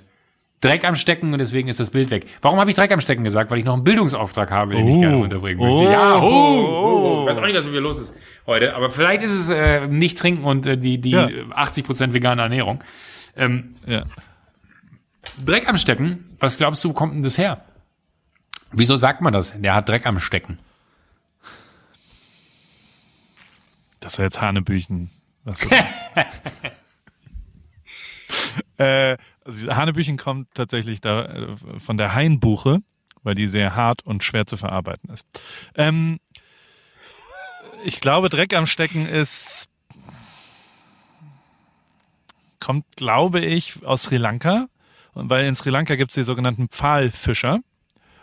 Dreck am Stecken und deswegen ist das Bild weg. Warum habe ich Dreck am Stecken gesagt? Weil ich noch einen Bildungsauftrag habe, den ich Oh. gerne unterbringen Oh. möchte. Ja, oh, oh, oh. weiß auch nicht, was mit mir los ist heute. Aber vielleicht ist es äh, nicht trinken und äh, die die Ja. 80% vegane Ernährung. Ähm, Ja. Dreck am Stecken, was glaubst du, wo kommt denn das her? Wieso sagt man das? Der hat Dreck am Stecken. Das war jetzt Hanebüchen. Was äh, also Hanebüchen kommt tatsächlich da äh, von der Hainbuche, weil die sehr hart und schwer zu verarbeiten ist. Ähm, ich glaube, Dreck am Stecken ist kommt, glaube ich, aus Sri Lanka. Und weil in Sri Lanka gibt es die sogenannten Pfahlfischer.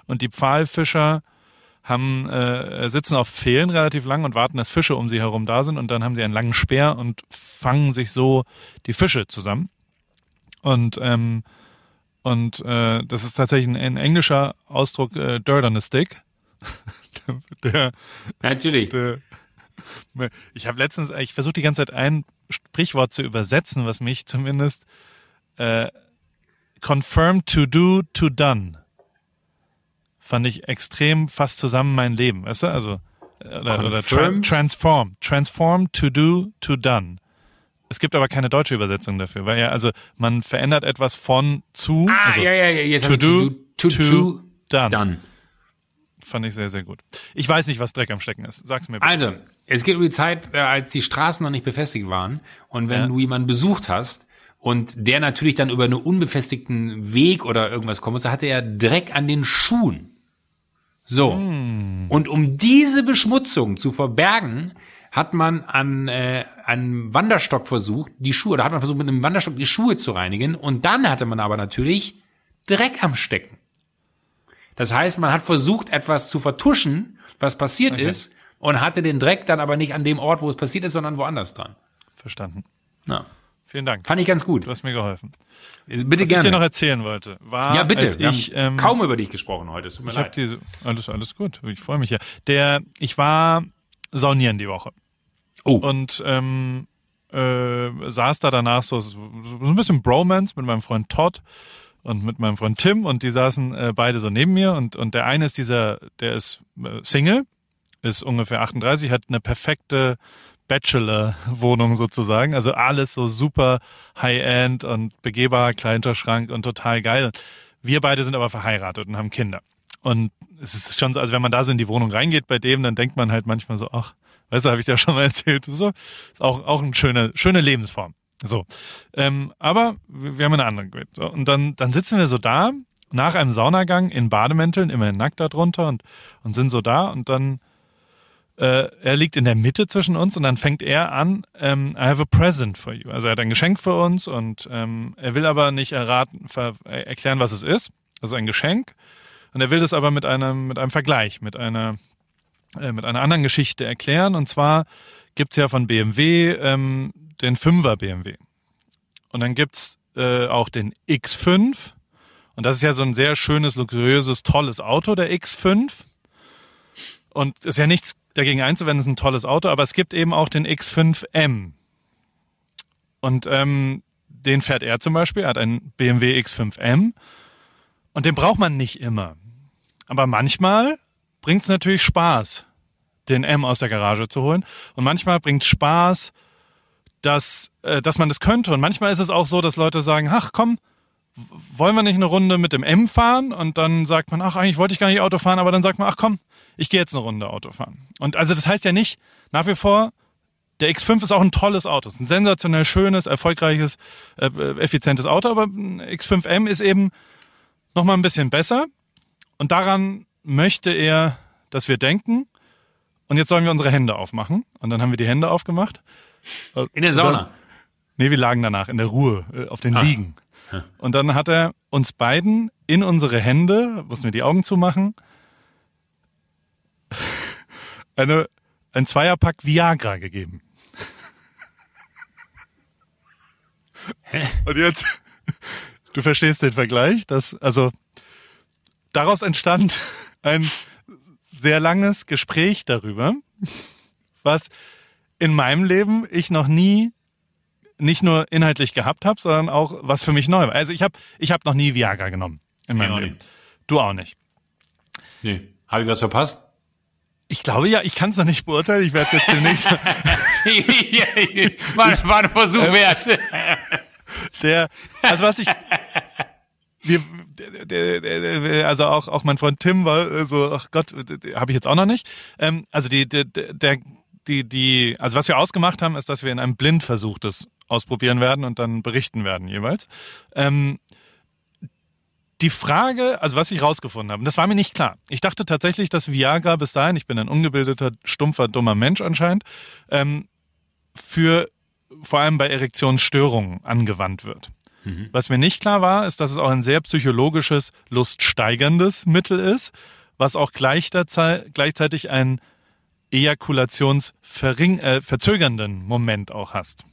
Und die Pfahlfischer haben äh, sitzen auf Pfählen relativ lang und warten, dass Fische um sie herum da sind und dann haben sie einen langen Speer und fangen sich so die Fische zusammen. Und ähm, und äh, das ist tatsächlich ein, ein englischer Ausdruck, äh, Dirt on a Stick. der, Natürlich. der, ich habe letztens, ich versuche die ganze Zeit ein Sprichwort zu übersetzen, was mich zumindest äh, confirmed to do to done fand ich extrem fast zusammen mein Leben, weißt du? Also oder, oder tra transform, transform to do to done. Es gibt aber keine deutsche Übersetzung dafür, weil ja also man verändert etwas von zu, Ah, also ja, ja, ja, jetzt to do to, to, to, done. done. Fand ich sehr sehr gut. Ich weiß nicht, was Dreck am Stecken ist. Sag's mir bitte. Also, es geht um die Zeit, äh, als die Straßen noch nicht befestigt waren. Und wenn Ja. du jemanden besucht hast und der natürlich dann über einen unbefestigten Weg oder irgendwas kommen muss, da hatte er Dreck an den Schuhen. So. Hm. Und um diese Beschmutzung zu verbergen, hat man an äh, einem Wanderstock versucht, die Schuhe, da hat man versucht, mit einem Wanderstock die Schuhe zu reinigen. Und dann hatte man aber natürlich Dreck am Stecken. Das heißt, man hat versucht, etwas zu vertuschen, was passiert ist, und hatte den Dreck dann aber nicht an dem Ort, wo es passiert ist, sondern woanders dran. Verstanden. Ja. Vielen Dank. Fand ich ganz gut. Du hast mir geholfen. Bitte Was ich dir noch gerne. erzählen wollte, war, Ja, bitte. ich, ähm, kaum über dich gesprochen heute. Es tut mir Ich habe leid. diese alles alles gut. Ich freue mich ja. Der ich war saunieren die Woche Oh, und ähm, äh, saß da danach so, so ein bisschen Bromance mit meinem Freund Todd und mit meinem Freund Tim und die saßen äh, beide so neben mir und und der eine ist dieser, der ist äh, Single, ist ungefähr 38, hat eine perfekte Bachelor-Wohnung sozusagen, also alles so super High-End und begehbarer Kleiderschrank und total geil. Wir beide sind aber verheiratet und haben Kinder. Und es ist schon so, also wenn man da so in die Wohnung reingeht bei dem, dann denkt man halt manchmal so, ach, weißt du, habe ich dir schon mal erzählt, so, ist auch, auch eine schöne, schöne Lebensform. So. Ähm, aber wir haben eine andere gewählt. So, und dann, dann sitzen wir so da, nach einem Saunagang in Bademänteln, immerhin nackt darunter und, und sind so da und dann äh, er liegt in der Mitte zwischen uns und dann fängt er an, ähm, I have a present for you. Also er hat ein Geschenk für uns und ähm, er will aber nicht erraten, ver äh, erklären, was es ist. Also ein Geschenk. Und er will das aber mit einem, mit einem Vergleich, mit einer, äh, mit einer anderen Geschichte erklären. Und zwar gibt's ja von BMW ähm, den 5er BMW. Und dann gibt's äh, auch den X5. Und das ist ja so ein sehr schönes, luxuriöses, tolles Auto, der X5. Und ist ja nichts dagegen einzuwenden, ist ein tolles Auto, aber es gibt eben auch den X5M. Und ähm, den fährt er zum Beispiel, er hat einen BMW X5M. Und den braucht man nicht immer. Aber manchmal bringt's natürlich Spaß, den M aus der Garage zu holen. Und manchmal bringt's Spaß, dass, äh, dass man das könnte. Und manchmal ist es auch so, dass Leute sagen, ach komm, wollen wir nicht eine Runde mit dem M fahren? Und dann sagt man, ach, eigentlich wollte ich gar nicht Auto fahren, aber dann sagt man, ach komm, ich gehe jetzt eine Runde Auto fahren. Und also das heißt ja nicht, nach wie vor, der X5 ist auch ein tolles Auto. Es ist ein sensationell schönes, erfolgreiches, äh, äh, effizientes Auto, aber ein X5M ist eben noch mal ein bisschen besser. Und daran möchte er, dass wir denken. Und jetzt sollen wir unsere Hände aufmachen. Und dann haben wir die Hände aufgemacht. in der Sauna. Nee, wir lagen danach in der Ruhe, äh, auf den Liegen. Und dann hat er uns beiden in unsere Hände, mussten wir die Augen zumachen, eine, ein Zweierpack Viagra gegeben. Und jetzt, du verstehst den Vergleich, dass, also, daraus entstand ein sehr langes Gespräch darüber, was in meinem Leben ich noch nie nicht nur inhaltlich gehabt habe, sondern auch was für mich neu war. Also ich habe ich hab noch nie Viagra genommen in meinem Leben. nicht. Du auch nicht. Nee. Habe ich was verpasst? Ich glaube ja, ich kann es noch nicht beurteilen. Ich werde jetzt demnächst war, war ein Versuch Ähm, wert. der, also was ich, wir, also auch auch mein Freund Tim war äh, so, ach Gott, habe ich jetzt auch noch nicht. Ähm, also die, der, der, die, die, also was wir ausgemacht haben, ist, dass wir in einem Blindversuch das ausprobieren werden und dann berichten werden jeweils. Ähm, die Frage, also was ich rausgefunden habe, das war mir nicht klar. Ich dachte tatsächlich, dass Viagra bis dahin, ich bin ein ungebildeter, stumpfer, dummer Mensch anscheinend, ähm, für vor allem bei Erektionsstörungen angewandt wird. Was mir nicht klar war, ist, dass es auch ein sehr psychologisches, luststeigerndes Mittel ist, was auch gleichzeitig einen ejakulationsverzögernden äh, Moment auch hast.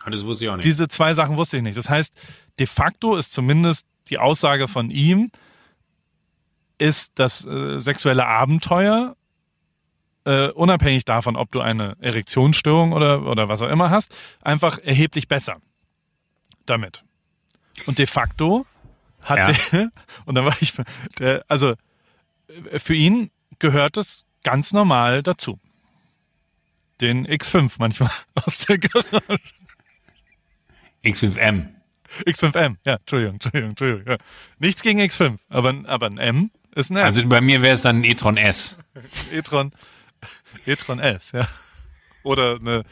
Ah, das wusste ich auch nicht. Diese zwei Sachen wusste ich nicht. Das heißt, de facto ist zumindest die Aussage von ihm, ist das äh, sexuelle Abenteuer, äh, unabhängig davon, ob du eine Erektionsstörung oder, oder was auch immer hast, einfach erheblich besser damit. Und de facto hat Ja. der, und dann war ich, der, also für ihn gehört es ganz normal dazu. Den X5 manchmal aus der Garage. X5M. X5M, ja, Entschuldigung, Entschuldigung, Entschuldigung. Ja. Nichts gegen X5, aber, aber ein M ist ein M. Also bei mir wäre es dann ein e-tron S. e-tron, e-tron S, ja. Oder eine,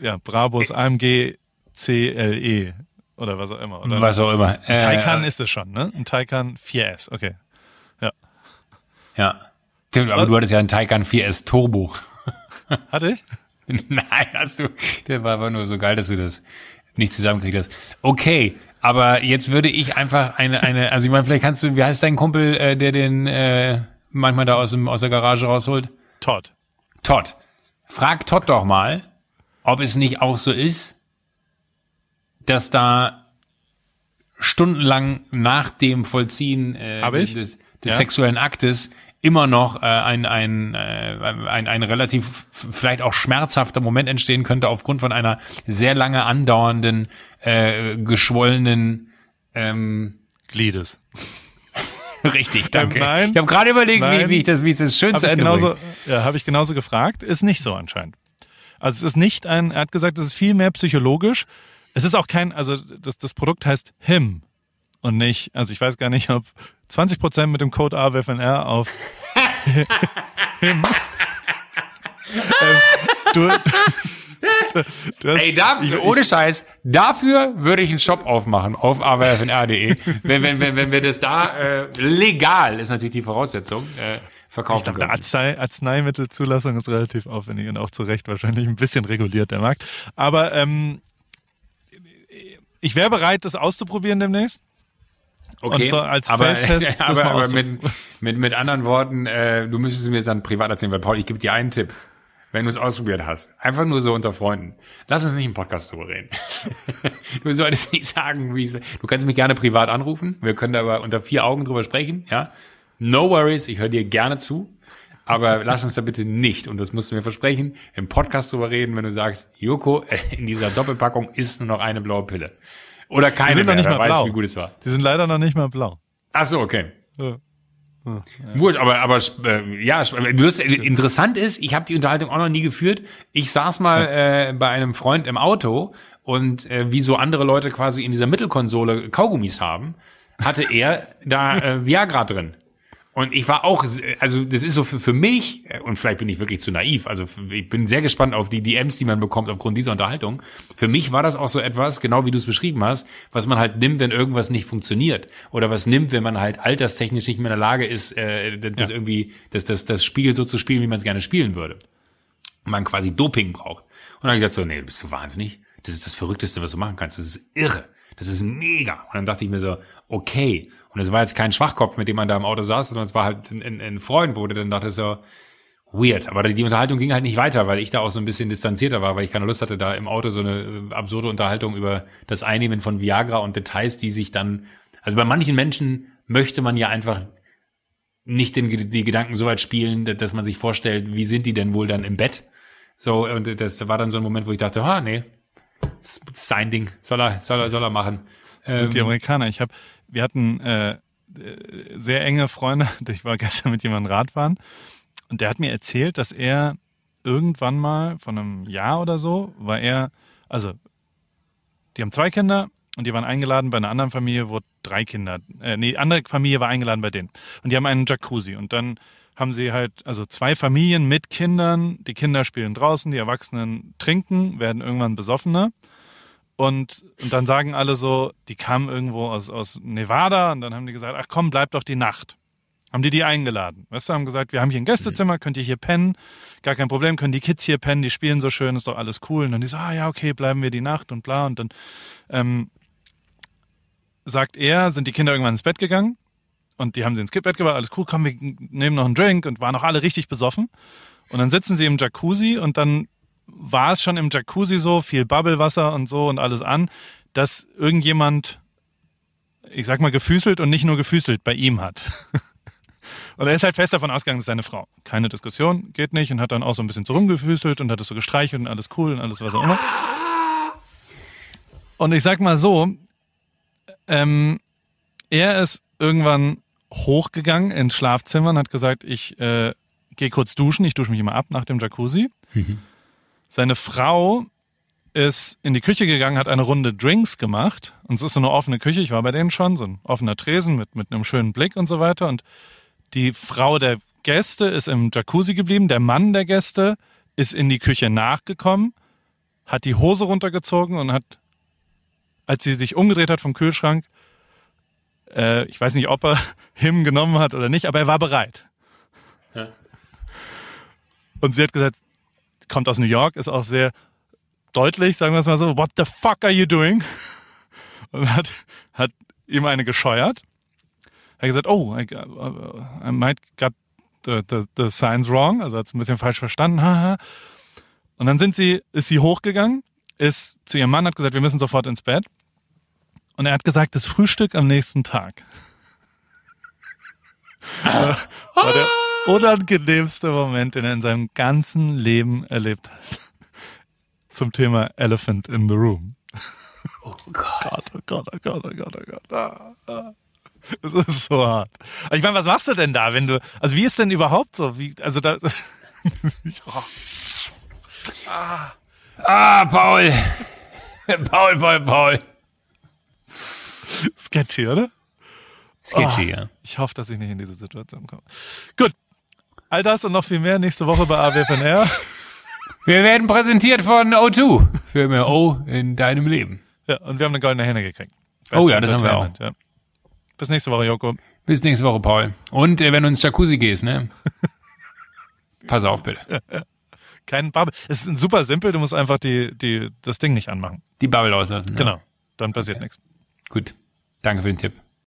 ja, Brabus AMG CLE oder was auch immer. Oder Was auch immer. ein Taycan äh, ist es schon, ne? Ein Taycan 4S, okay. Ja. Aber du hattest ja einen Taycan 4S Turbo. Hatte ich? Nein, hast du. Der war aber nur so geil, dass du das nicht zusammengekriegt hast. Okay, aber jetzt würde ich einfach eine, eine, also ich meine, vielleicht kannst du, wie heißt dein Kumpel, äh, der den äh, manchmal da aus, dem, aus der Garage rausholt? Todd. Todd. Frag Todd doch mal, ob es nicht auch so ist, dass da stundenlang nach dem Vollziehen äh, des, des Ja. sexuellen Aktes immer noch äh, ein, ein, äh, ein, ein relativ vielleicht auch schmerzhafter Moment entstehen könnte aufgrund von einer sehr lange andauernden, äh, geschwollenen ähm, Gliedes. Richtig, danke. Ähm, nein. ich habe gerade überlegt, wie, Nein. wie ich das, wie ich das schön zu Habe Ende genauso, ja, hab ich genauso gefragt. Ist nicht so anscheinend. Also es ist nicht ein, er hat gesagt, es ist viel mehr psychologisch. Es ist auch kein, also das, das Produkt heißt HIM und nicht, also ich weiß gar nicht, ob 20% mit dem Code AWFNR auf HIM. ähm, du, du hast, Ey, da, ich- ohne Scheiß, dafür würde ich einen Shop aufmachen auf awfnr.de. wenn, wenn, wenn, wenn wir das da äh, legal, ist natürlich die Voraussetzung, äh, Ich verkaufen glaube, können. Arznei Arzneimittelzulassung ist relativ aufwendig und auch zu Recht wahrscheinlich ein bisschen reguliert, der Markt. Aber ähm, ich wäre bereit, das auszuprobieren demnächst. Okay, so als aber, Feldtest das aber, aber mit, mit, mit anderen Worten, äh, du müsstest mir das dann privat erzählen, weil Paul, ich gebe dir einen Tipp, wenn du es ausprobiert hast. Einfach nur so unter Freunden. Lass uns nicht im Podcast drüber reden. du solltest nicht sagen, wie es Du kannst mich gerne privat anrufen. Wir können da aber unter vier Augen drüber sprechen, ja. No worries, ich höre dir gerne zu. Aber lass uns da bitte nicht, und das musst du mir versprechen, im Podcast drüber reden, wenn du sagst, Joko, in dieser Doppelpackung ist nur noch eine blaue Pille. Oder Die keine sind noch mehr, nicht wer mal weiß, blau. wie gut es war. Die sind leider noch nicht mal blau. Ach so, okay. Ja. Gut, aber aber äh, ja, äh, interessant ist, ich habe die Unterhaltung auch noch nie geführt. Ich saß mal äh, bei einem Freund im Auto und äh, wie so andere Leute quasi in dieser Mittelkonsole Kaugummis haben, hatte er da äh, Viagra drin. Und ich war auch, also das ist so für, für mich, äh, und vielleicht bin ich wirklich zu naiv, also ich bin sehr gespannt auf die DMs, die man bekommt aufgrund dieser Unterhaltung. Für mich war das auch so etwas, genau wie du es beschrieben hast, was man halt nimmt, wenn irgendwas nicht funktioniert. Oder was nimmt, wenn man halt alterstechnisch nicht mehr in der Lage ist, äh, das, das irgendwie, das, das, das Spiel so zu spielen, wie man es gerne spielen würde. Und man quasi Doping braucht. Und dann habe ich gesagt so, nee, bist du wahnsinnig? Das ist das Verrückteste, was du machen kannst. Das ist irre. Das ist mega. Und dann dachte ich mir so, okay. Und es war jetzt kein Schwachkopf, mit dem man da im Auto saß, sondern es war halt ein, ein, ein Freund, wo du dann dachte so, weird. Aber die Unterhaltung ging halt nicht weiter, weil ich da auch so ein bisschen distanzierter war, weil ich keine Lust hatte, da im Auto so eine äh, absurde Unterhaltung über das Einnehmen von Viagra und Details, die sich dann, also bei manchen Menschen möchte man ja einfach nicht den, die Gedanken so weit spielen, dass man sich vorstellt, wie sind die denn wohl dann im Bett? So, und das war dann so ein Moment, wo ich dachte, ah, nee, sein Ding, soll er, soll er, soll er machen. Das sind die Amerikaner. Ich habe, wir hatten äh, sehr enge Freunde. Ich war gestern mit jemandem Radfahren. Und der hat mir erzählt, dass er irgendwann mal von einem Jahr oder so war er, also die haben zwei Kinder und die waren eingeladen bei einer anderen Familie, wo drei Kinder, äh, nee, andere Familie war eingeladen bei denen. Und die haben einen Jacuzzi. Und dann haben sie halt, also zwei Familien mit Kindern, die Kinder spielen draußen, die Erwachsenen trinken, werden irgendwann besoffener und, und dann sagen alle so, die kamen irgendwo aus, aus Nevada und dann haben die gesagt, ach komm, bleib doch die Nacht. Haben die die eingeladen. Weißt du, haben gesagt, wir haben hier ein Gästezimmer, könnt ihr hier pennen, gar kein Problem, können die Kids hier pennen, die spielen so schön, ist doch alles cool. Und dann die so, ah ja, okay, bleiben wir die Nacht und bla. Und dann ähm, sagt er, sind die Kinder irgendwann ins Bett gegangen und die haben sie ins Bett gebracht, alles cool, komm, wir nehmen noch einen Drink und waren auch alle richtig besoffen. Und dann sitzen sie im Jacuzzi und dann war es schon im Jacuzzi so, viel Bubblewasser und so und alles an, dass irgendjemand, ich sag mal, gefüßelt und nicht nur gefüßelt bei ihm hat. Und er ist halt fest davon ausgegangen, das ist seine Frau. Keine Diskussion, geht nicht und hat dann auch so ein bisschen so rumgefüßelt und hat es so gestreichelt und alles cool und alles was auch immer. Und ich sag mal so, ähm, er ist irgendwann hochgegangen ins Schlafzimmer und hat gesagt, ich äh, gehe kurz duschen, ich dusche mich immer ab nach dem Jacuzzi. Seine Frau ist in die Küche gegangen, hat eine Runde Drinks gemacht. Und es ist so eine offene Küche, ich war bei denen schon, so ein offener Tresen mit, mit einem schönen Blick und so weiter. Und die Frau der Gäste ist im Jacuzzi geblieben, der Mann der Gäste ist in die Küche nachgekommen, hat die Hose runtergezogen und hat, als sie sich umgedreht hat vom Kühlschrank, äh, ich weiß nicht, ob er Him genommen hat oder nicht, aber er war bereit. Ja. Und sie hat gesagt, kommt aus New York, ist auch sehr deutlich, sagen wir es mal so, what the fuck are you doing? Und hat, hat ihm eine gescheuert. Er hat gesagt, oh, I, I might got the, the, the signs wrong, also hat es ein bisschen falsch verstanden. haha. Und dann sind sie, ist sie hochgegangen, ist zu ihrem Mann, hat gesagt, wir müssen sofort ins Bett. Und er hat gesagt, das Frühstück am nächsten Tag. war der unangenehmste Moment, den er in seinem ganzen Leben erlebt hat. Zum Thema Elephant in the Room. Oh Gott. Oh Gott, oh Gott, oh Gott, oh Gott. Ah, ah. Es ist so hart. Ich meine, was machst du denn da, wenn du, also wie ist denn überhaupt so, wie, also da, Ah, Paul. Paul, Paul, Paul. sketchy, oder? Sketchy, Ah, ja. Ich hoffe, dass ich nicht in diese Situation komme. Gut. All das und noch viel mehr nächste Woche bei AWFNR. Wir werden präsentiert von O2 für mehr O in deinem Leben. Ja, und wir haben eine goldene Henne gekriegt. Oh ja, das haben wir auch. Ja. Bis nächste Woche, Joko. Bis nächste Woche, Paul. Und äh, wenn du ins Jacuzzi gehst, ne? Pass auf, bitte. Kein Bubble. Es ist super simpel, du musst einfach die, die, das Ding nicht anmachen. Die Bubble auslassen. ne? Genau. Dann passiert nichts. Gut. Danke für den Tipp.